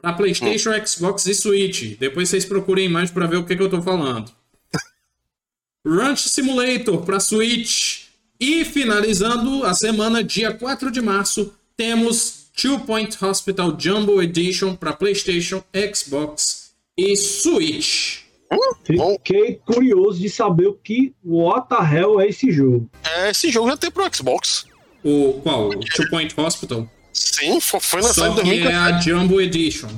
Pra Playstation, Xbox e Switch. Depois vocês procurem a imagem pra ver o que, que eu tô falando. Ranch Simulator pra Switch. E finalizando a semana, dia 4 de março, temos Two Point Hospital Jumbo Edition pra Playstation, Xbox e Switch. Bom. Fiquei curioso de saber o que what the hell é esse jogo. É, esse jogo já tem pro Xbox. O qual? O Two Point Hospital? Sim, fo- foi lançado Só em que é 2014. a Jumbo Edition.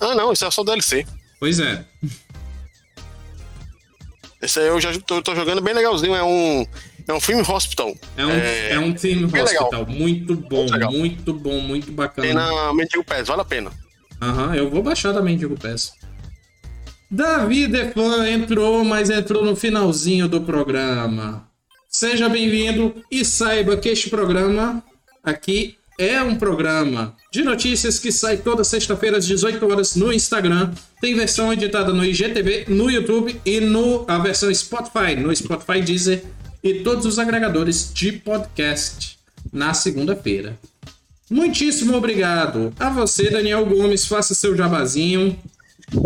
Ah, não, isso é só DLC. Pois é. Esse aí eu já tô, tô jogando bem legalzinho. É um. É um filme hospital. É um, é, é um team hospital. Legal. Muito bom, muito, muito, bom, muito bacana. Tem na Mendigo Pass, vale a pena. Aham, eu vou baixar da Mendigo Pass. Davi Defan entrou, mas entrou no finalzinho do programa. Seja bem-vindo e saiba que este programa aqui é um programa de notícias que sai toda sexta-feira às 18 horas no Instagram. Tem versão editada no IGTV, no YouTube e no a versão Spotify, no Spotify Deezer e todos os agregadores de podcast na segunda-feira. Muitíssimo obrigado a você, Daniel Gomes. Faça seu jabazinho.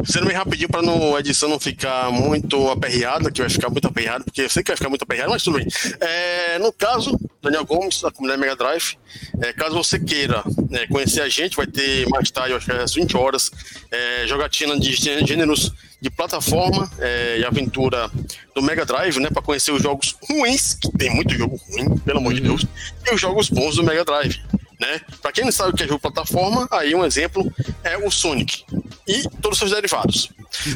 Sendo bem rapidinho para a edição não ficar muito aperreada, que vai ficar muito aperreada, porque eu sei que vai ficar muito aperreada, mas tudo bem. É, no caso, Daniel Gomes, da comunidade Mega Drive, é, caso você queira é, conhecer a gente, vai ter mais tarde, acho que às 20 horas, é, jogatina de gêneros de plataforma é, e aventura do Mega Drive, né, para conhecer os jogos ruins, que tem muito jogo ruim, pelo amor de uhum. Deus, e os jogos bons do Mega Drive. Né? Para quem não sabe o que é jogo plataforma, aí um exemplo é o Sonic e todos os seus derivados.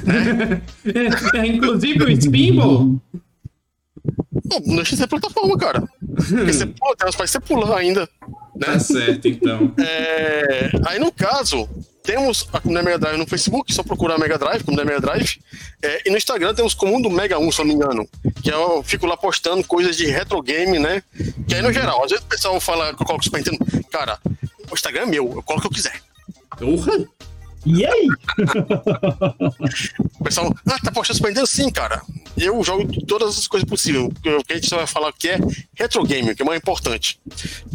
Né? é, inclusive o Spinball. Não, não deixa de ser plataforma, cara. Porque você pula, tem umas você pula ainda. Né? Tá certo, então. É, aí no caso, temos a comunidade Mega Drive no Facebook, só procurar Mega Drive, comunidade Mega Drive. É, e no Instagram temos Comum do Mega 1, se não me engano. Que eu fico lá postando coisas de retro game, né? Que aí no geral, às vezes o pessoal fala que eu coloco Super Nintendo. Cara, o Instagram é meu, eu coloco o que eu quiser. Porra! E aí? o pessoal, ah, tá postando Super Nintendo? Sim, cara. Eu jogo todas as coisas possíveis. O que a gente só vai falar aqui é retro game, que é mais importante.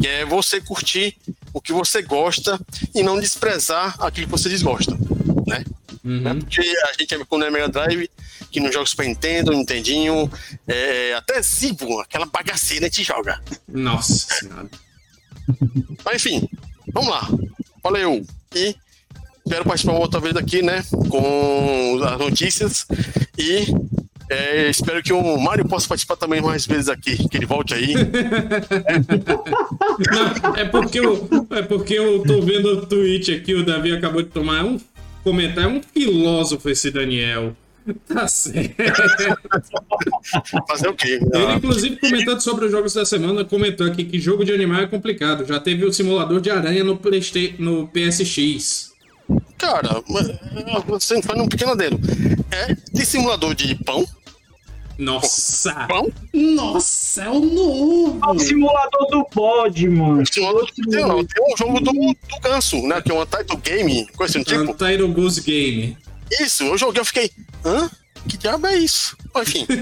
Que é você curtir o que você gosta e não desprezar aquilo que você desgosta, né? Uhum. Né? Porque a gente é com o Mega Drive, que não joga Super Nintendo, Nintendinho, é, até Zibo, aquela bagaceira gente joga. Nossa senhora. Mas enfim, vamos lá. Valeu. E Espero participar outra vez aqui, né? Com as notícias. E é, espero que o Mário possa participar também mais vezes aqui, que ele volte aí. Não, é porque eu, é porque eu tô vendo o tweet aqui, o Davi acabou de tomar um comentário, é um filósofo esse Daniel. Tá certo. Fazer o quê? Ele, inclusive, comentando sobre os jogos da semana, comentou aqui que jogo de animal é complicado. Já teve o simulador de aranha no, Playsta no PSX. Cara, você faz um pequeno adendo. É de simulador de pão. Nossa! Pão? Nossa, é o novo! É o simulador do pod, mano. Simulador do... Tem, não, tem um jogo do, do ganso, né? Que é um Title Game, coisa assim, tipo. Title Goose Game. Isso, eu joguei, eu fiquei. Hã? Que diabo é isso? Enfim.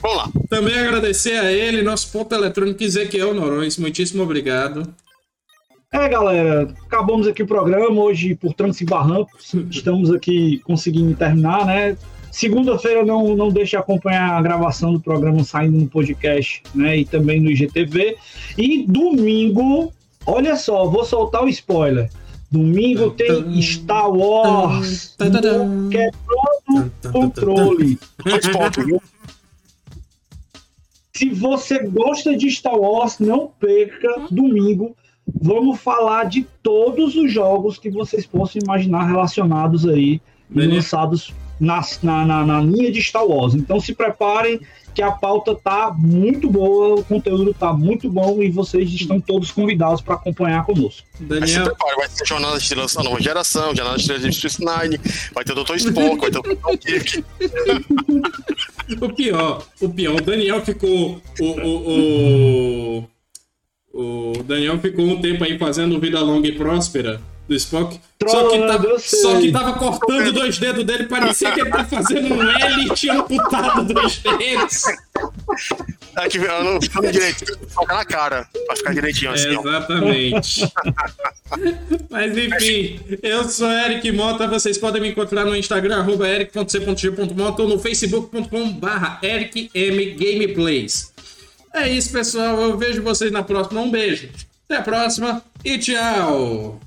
Vamos lá. Também agradecer a ele, nosso ponto eletrônico Ezequiel Norões. Muitíssimo obrigado. É, galera, acabamos aqui o programa hoje por trancos e barrancos. Estamos aqui conseguindo terminar, né? Segunda-feira não, não deixe de acompanhar a gravação do programa saindo no podcast, né? E também no IGTV. E domingo, olha só, vou soltar o spoiler. Domingo tem Star Wars quebrando controle. Se você gosta de Star Wars, não perca domingo vamos falar de todos os jogos que vocês possam imaginar relacionados aí e lançados na, na, na, linha de Star Wars. Então se preparem que a pauta tá muito boa, o conteúdo tá muito bom e vocês estão todos convidados para acompanhar conosco. Daniel... Mas se prepare, vai ter jornada de lança nova geração, jornada de Space Nine, vai ter o Dr. Spock, vai ter o Dr. Kirk. o pior, o pior, o Daniel ficou o, o, o o Daniel ficou um tempo aí fazendo Vida Longa e Próspera do Spock. só, que tava, só que tava cortando dois dedos dele, parecia que ele tava fazendo um L e tinha amputado dois dedos. É que não ficando direito, foca na cara, pra ficar direitinho assim. exatamente. Mas enfim, eu sou Eric Mota, vocês podem me encontrar no Instagram, arroba eric.c.g.mota ou no facebook.com barra ericmgameplays. É isso, pessoal. Eu vejo vocês na próxima. Um beijo. Até a próxima e tchau.